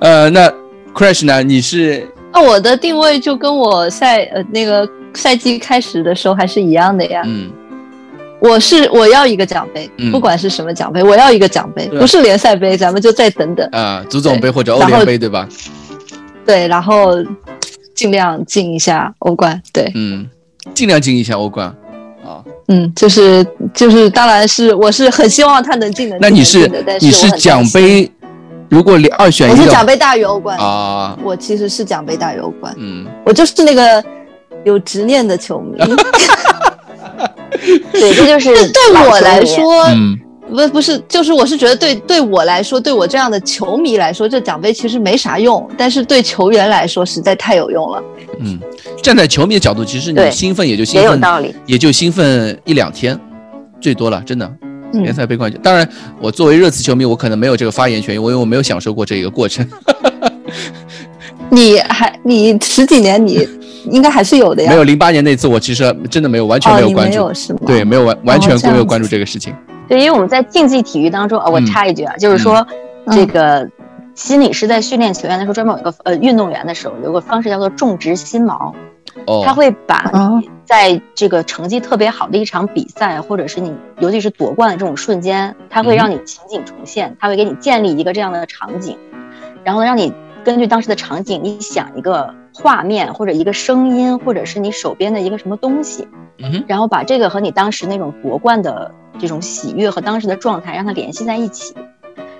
呃，那 Crash 呢？你是？那我的定位就跟我赛呃那个赛季开始的时候还是一样的呀。嗯，我是我要一个奖杯，不管是什么奖杯，我要一个奖杯，不是联赛杯，咱们就再等等啊，足总杯或者欧联杯，对吧？对，然后尽量进一下欧冠。对，嗯，尽量进一下欧冠啊。嗯，就是就是，当然是我是很希望他能进的。那你是你是奖杯，如果你二选一，我是奖杯大于欧冠啊。我其实是奖杯大于欧冠。嗯，我就是那个有执念的球迷。[laughs] 对，这就是对我来说，嗯。不不是，就是我是觉得对对我来说，对我这样的球迷来说，这奖杯其实没啥用，但是对球员来说实在太有用了。嗯，站在球迷的角度，其实你兴奋也就兴奋，也有道理，也就兴奋一两天，最多了，真的。联赛杯冠军，当然我作为热刺球迷，我可能没有这个发言权，因为我没有享受过这一个过程。[laughs] 你还你十几年，你应该还是有的呀。没有零八年那次，我其实真的没有完全没有关注，没有是吗对，没有完完全没有关注这个事情。对，因为我们在竞技体育当中，啊，我插一句啊，就是说，这个心理师在训练球员的时候，专门有一个呃运动员的时候，有个方式叫做种植心锚。哦。他会把在这个成绩特别好的一场比赛，或者是你尤其是夺冠的这种瞬间，他会让你情景重现，他会给你建立一个这样的场景，然后呢，让你根据当时的场景，你想一个画面或者一个声音，或者是你手边的一个什么东西，嗯然后把这个和你当时那种夺冠的。这种喜悦和当时的状态让它联系在一起，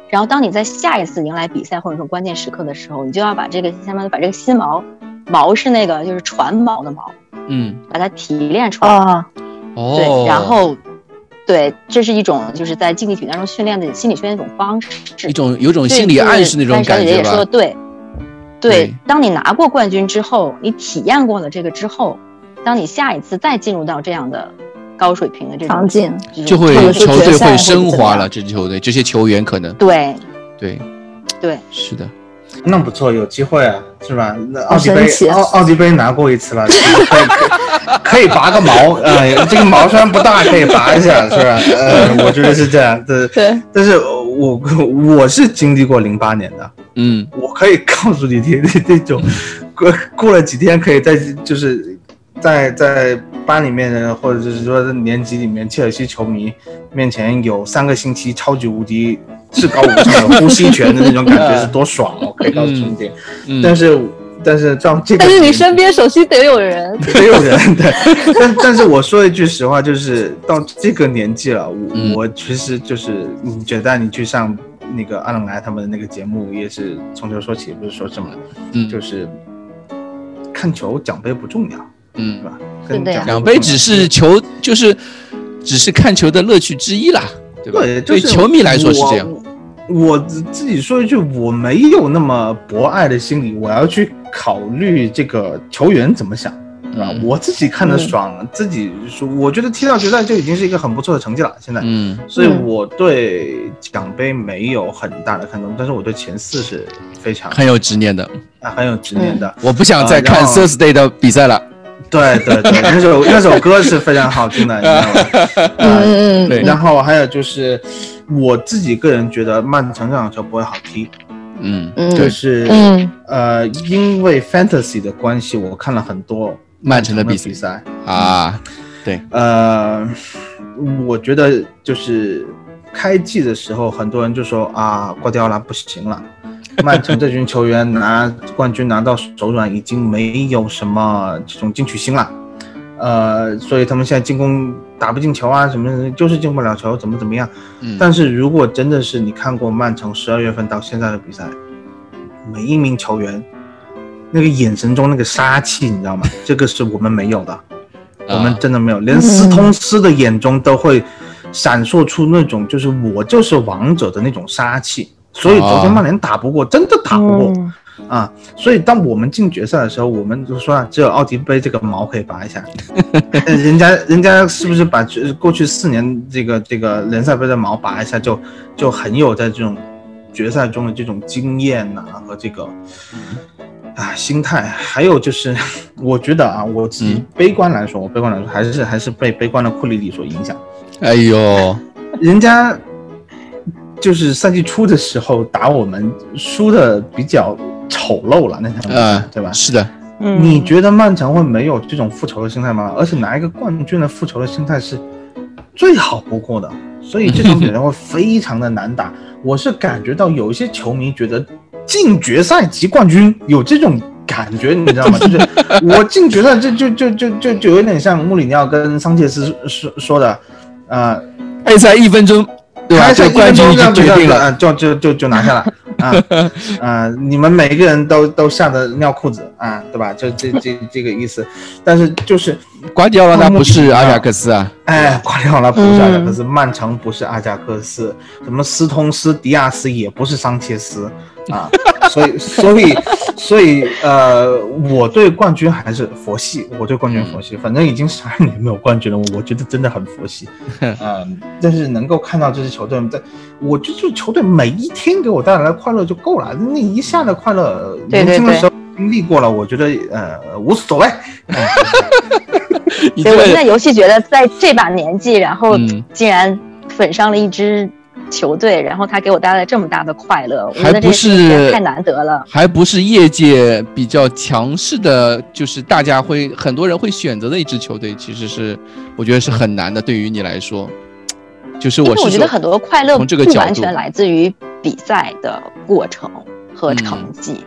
然后当你在下一次迎来比赛或者说关键时刻的时候，你就要把这个相当于把这个心锚，锚是那个就是船锚的锚，嗯，把它提炼出来。啊，哦，对，然后对，这是一种就是在竞技体育当中训练的心理训练一种方式，一种有种心理暗示那种感觉吧。说的对，对，当你拿过冠军之后，你体验过了这个之后，当你下一次再进入到这样的。高水平的这种场景，就会球队会升华了。这支球队，这些球员可能对对对，是的，那不错，有机会啊，是吧？那奥迪杯奥奥迪杯拿过一次了，[laughs] 可以可以拔个毛，呃，这个毛虽然不大，可以拔一下，是吧？呃，[laughs] 我觉得是这样，对对。但是我我是经历过零八年的，嗯，我可以告诉你，[laughs] 这这种过过了几天，可以在就是在在。班里面的，或者就是说年级里面，切尔西球迷面前有三个星期超级无敌至高无上的呼吸权的那种感觉 [laughs] 是多爽哦！可以告诉你点。但是但是照这个，但是你身边首先得有人，得有人对。但但是我说一句实话，就是到这个年纪了，我我其实就是你觉得你去上那个阿冷来他们的那个节目，也是从头说起，不是说什么，嗯，就是看球奖杯不重要。嗯，是吧？跟奖杯只是球，就是只是看球的乐趣之一啦，对吧？对球迷来说是这样。我自己说一句，我没有那么博爱的心理，我要去考虑这个球员怎么想，我自己看的爽，自己说，我觉得踢到决赛就已经是一个很不错的成绩了。现在，嗯，所以我对奖杯没有很大的看重，但是我对前四是非常很有执念的啊，很有执念的。我不想再看 Thursday 的比赛了。对对对，那首那首歌是非常好听的，[laughs] 你知道吗？嗯嗯对。然后还有就是，我自己个人觉得曼城这场球不会好踢。嗯嗯。就是嗯呃，因为 fantasy 的关系，我看了很多曼城的比赛啊。对。呃，我觉得就是开季的时候，很多人就说啊，瓜迪奥拉不行了。[laughs] 曼城这群球员拿冠军拿到手软，已经没有什么这种进取心了。呃，所以他们现在进攻打不进球啊，什么就是进不了球，怎么怎么样。嗯。但是如果真的是你看过曼城十二月份到现在的比赛，每一名球员那个眼神中那个杀气，你知道吗？[laughs] 这个是我们没有的，我们真的没有，连斯通斯的眼中都会闪烁出那种就是我就是王者的那种杀气。所以昨天曼联打不过，真的打不过。啊，所以当我们进决赛的时候，我们就说啊，只有奥迪杯这个毛可以拔一下，[laughs] 人家人家是不是把过去四年这个这个联赛杯的毛拔一下，就就很有在这种决赛中的这种经验呐和这个啊心态，还有就是 [laughs] 我觉得啊，我自己悲观来说，我悲观来说还是还是被悲观的库里里所影响。哎呦，人家就是赛季初的时候打我们输的比较。丑陋了那场比赛，对吧？是的，你觉得曼城会没有这种复仇的心态吗？而且拿一个冠军的复仇的心态是最好不过的，所以这场比赛 [laughs] 会非常的难打。我是感觉到有一些球迷觉得进决赛即冠军有这种感觉，你知道吗？[laughs] 就是我进决赛，就就就就就就有点像穆里尼奥跟桑切斯说说的，呃，开赛一分钟，开赛冠军已经决定了，就就就就拿下了。啊 [laughs] 啊！你们每个人都都吓得尿裤子啊，对吧？就这这这个意思。但是就是瓜迪奥拉他不是阿贾克斯啊，哎，瓜迪奥拉不是阿贾克斯，曼城不是阿贾克斯，什么斯通斯、迪亚斯也不是桑切斯。啊，所以所以所以呃，我对冠军还是佛系，我对冠军佛系，反正已经十二年没有冠军了，我觉得真的很佛系。[laughs] 嗯，但是能够看到这支球队在，我觉得球队每一天给我带来的快乐就够了，那一下的快乐，年轻的时候经历过了，我觉得呃无所谓。所以，我现在尤其觉得在这把年纪，然后竟然粉上了一支。球队，然后他给我带来这么大的快乐，还不是太难得了，还不是业界比较强势的，就是大家会很多人会选择的一支球队，其实是我觉得是很难的。对于你来说，就是我我觉得很多快乐不完全来自于比赛的过程和成绩，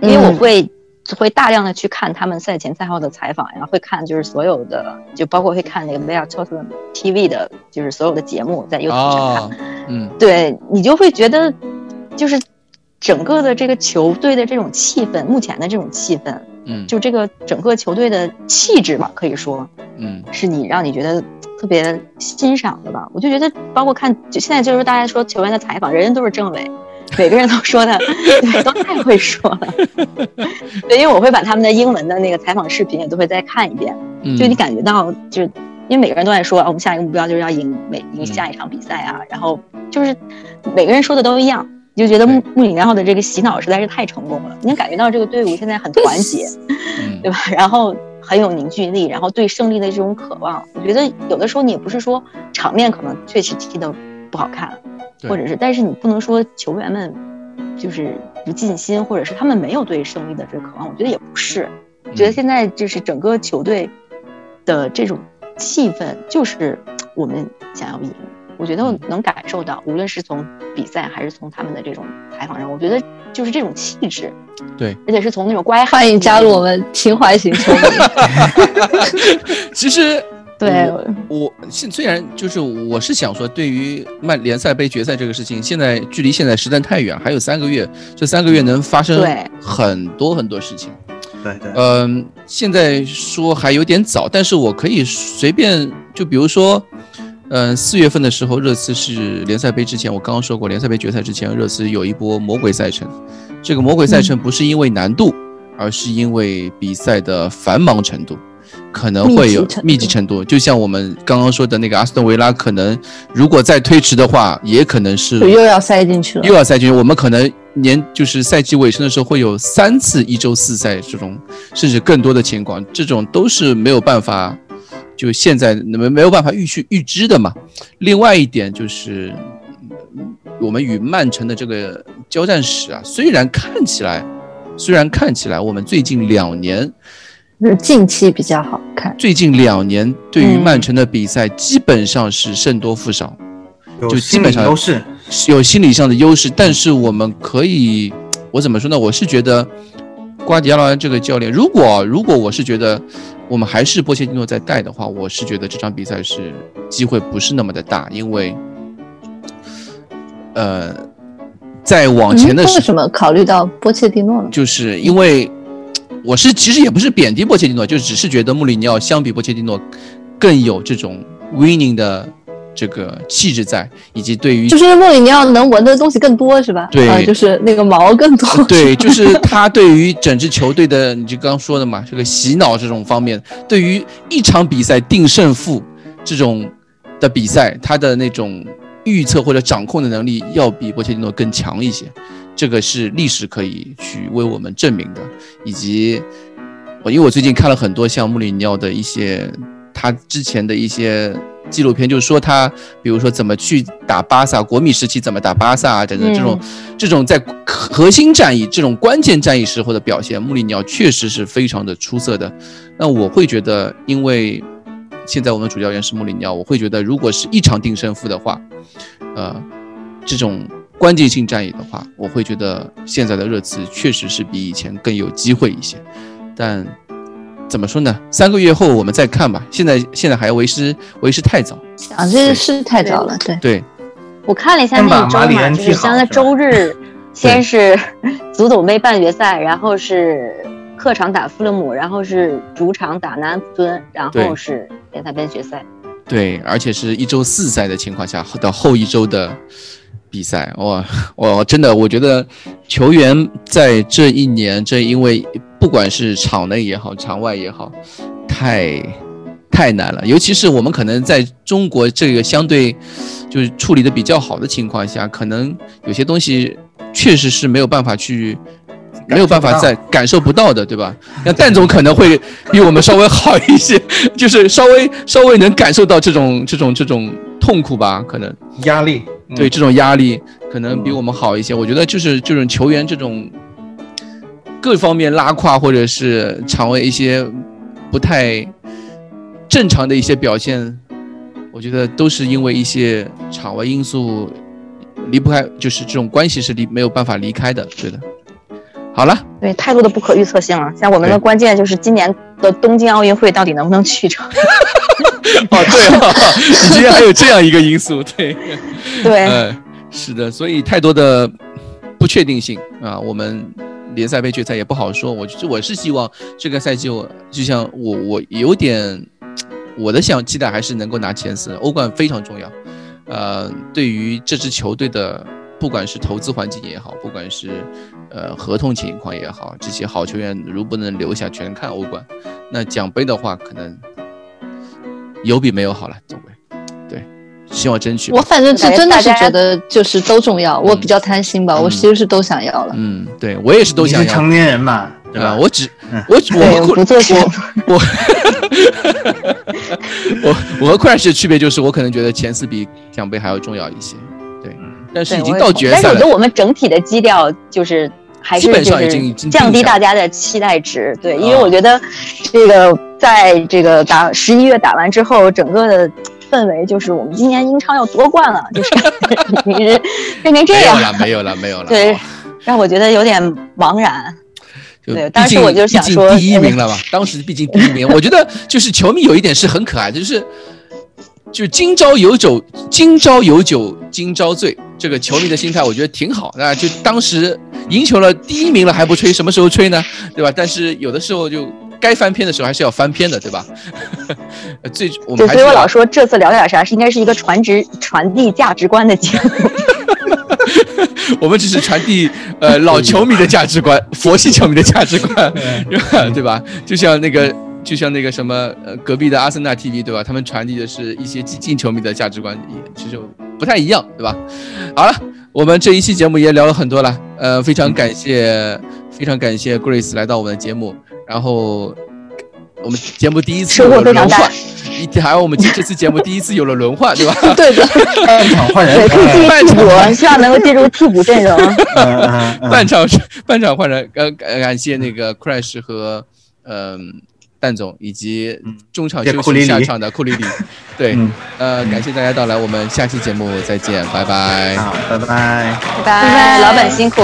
因为我会。会大量的去看他们赛前赛后的采访呀，会看就是所有的，就包括会看那个 VR t o s TV 的，就是所有的节目在 YouTube 上看。嗯，对你就会觉得，就是整个的这个球队的这种气氛，目前的这种气氛，嗯，就这个整个球队的气质吧，可以说，嗯，是你让你觉得特别欣赏的吧。我就觉得，包括看，就现在就是大家说球员的采访，人人都是政委。每个人都说的，对，都太会说了。[laughs] 对，因为我会把他们的英文的那个采访视频也都会再看一遍。就你感觉到，就是因为每个人都在说，我们下一个目标就是要赢每赢下一场比赛啊。然后就是每个人说的都一样，你就觉得穆穆里尼奥的这个洗脑实在是太成功了。你能感觉到这个队伍现在很团结，对吧？[laughs] 然后很有凝聚力，然后对胜利的这种渴望。我觉得有的时候你也不是说场面可能确实踢的不好看。或者是，但是你不能说球员们就是不尽心，或者是他们没有对胜利的这个渴望。我觉得也不是，我觉得现在就是整个球队的这种气氛，就是我们想要赢。我觉得我能感受到，无论是从比赛还是从他们的这种采访上，我觉得就是这种气质。对，而且是从那种乖，欢迎加入我们情怀型球迷。[laughs] 其实。对，我现虽然就是我是想说，对于曼联赛杯决赛这个事情，现在距离现在实在太远，还有三个月，这三个月能发生很多很多事情。对对，嗯，现在说还有点早，但是我可以随便就比如说，嗯，四月份的时候，热刺是联赛杯之前，我刚刚说过，联赛杯决赛之前，热刺有一波魔鬼赛程。这个魔鬼赛程不是因为难度，而是因为比赛的繁忙程度。可能会有密集程度，就像我们刚刚说的那个阿斯顿维拉，可能如果再推迟的话，也可能是又要塞进去了，又要塞进去。我们可能年就是赛季尾声的时候会有三次一周四赛这种，甚至更多的情况，这种都是没有办法，就现在没没有办法预去预知的嘛。另外一点就是，我们与曼城的这个交战史啊，虽然看起来，虽然看起来我们最近两年。是近期比较好看。最近两年对于曼城的比赛基本上是胜多负少，就基本上优势有心理上的优势。但是我们可以我怎么说呢？我是觉得瓜迪奥拉这个教练，如果如果我是觉得我们还是波切蒂诺在带的话，我是觉得这场比赛是机会不是那么的大，因为呃，在往前的时候为什么考虑到波切蒂诺呢？就是因为我是其实也不是贬低波切蒂诺，就只是觉得穆里尼奥相比波切蒂诺更有这种 winning 的。这个气质在，以及对于就是穆里尼奥能闻的东西更多是吧？对，就是那个毛更多。对，就是他对于整支球队的，你就刚刚说的嘛，这个洗脑这种方面，对于一场比赛定胜负这种的比赛，他的那种预测或者掌控的能力要比波切蒂诺更强一些。这个是历史可以去为我们证明的。以及我因为我最近看了很多像穆里尼奥的一些他之前的一些。纪录片就是说他，比如说怎么去打巴萨，国米时期怎么打巴萨啊等等这种，这种在核心战役、这种关键战役时候的表现，穆里尼奥确实是非常的出色的。那我会觉得，因为现在我们主教练是穆里尼奥，我会觉得如果是一场定胜负的话，呃，这种关键性战役的话，我会觉得现在的热刺确实是比以前更有机会一些，但。怎么说呢？三个月后我们再看吧。现在现在还为时为时太早啊，这是太早了。对对，我看了一下那一周嘛，就是像在周日，先是 [laughs] 足总杯半决赛，然后是客场打富勒姆，然后是主场打南安普敦，然后是联赛杯决赛。对，而且是一周四赛的情况下到后一周的比赛。哇，[laughs] 我真的我觉得球员在这一年，这因为。不管是场内也好，场外也好，太太难了。尤其是我们可能在中国这个相对就是处理的比较好的情况下，可能有些东西确实是没有办法去，没有办法在感受不到的，对吧？[laughs] 那蛋总可能会比我们稍微好一些，[laughs] 就是稍微稍微能感受到这种这种这种痛苦吧？可能压力，对这种压力可能比我们好一些。我觉得就是这种球员这种。各方面拉胯，或者是场外一些不太正常的一些表现，我觉得都是因为一些场外因素离不开，就是这种关系是离没有办法离开的。对的，好了，对太多的不可预测性了。像我们的关键就是今年的东京奥运会到底能不能去成？[laughs] [laughs] 哦，对啊，你今天还有这样一个因素，对，[laughs] 对，嗯，是的，所以太多的不确定性啊，我们。联赛杯决赛也不好说，我我是希望这个赛季，我就像我我有点我的想期待还是能够拿前四，欧冠非常重要。呃，对于这支球队的，不管是投资环境也好，不管是呃合同情况也好，这些好球员如不能留下，全看欧冠。那奖杯的话，可能有比没有好了，总归。对希望争取。我反正是真的是觉得就是都重要，我比较贪心吧，我其实是都想要了。嗯，对我也是都想要。成年人嘛，对吧？我只我我不做我我 [laughs] 我我和 Crash 的区别就是，我可能觉得前四比奖杯还要重要一些。对，但是已经到决赛了。但是我觉得我们整体的基调就是还是基本上已经降低大家的期待值。对，因为我觉得这个在这个打十一月打完之后，整个的。氛围就是我们今年英超要夺冠了，就是 [laughs] 你是变成这样了，[laughs] 没有了，没有了，对，让我觉得有点茫然。对，当时我就想说第一名了 [laughs] 嘛？当时毕竟第一名，我觉得就是球迷有一点是很可爱的，就是就今朝有酒今朝有酒今朝醉，这个球迷的心态我觉得挺好。那就当时赢球了第一名了还不吹，什么时候吹呢？对吧？但是有的时候就。该翻篇的时候还是要翻篇的，对吧？[laughs] 最我们所以，我老说这次聊点啥，是应该是一个传直传递价值观的节目。[laughs] 我们只是传递呃老球迷的价值观，佛系球迷的价值观，对吧？就像那个，就像那个什么呃隔壁的阿森纳 TV，对吧？他们传递的是一些激进球迷的价值观，其实不太一样，对吧？好了，我们这一期节目也聊了很多了，呃，非常感谢，非常感谢 Grace 来到我们的节目。然后我们节目第一次有了轮换，[laughs] 一还有我们这次节目第一次有了轮换，对吧？[laughs] 对的，半场换人，可以进替补，希望能够进入替补阵容。半场半场换人，呃，感谢那个 Crash 和嗯蛋总以及中场休息下场的库里里。[laughs] 对，呃，感谢大家到来，我们下期节目再见，拜拜。好，拜拜，拜拜，老板辛苦。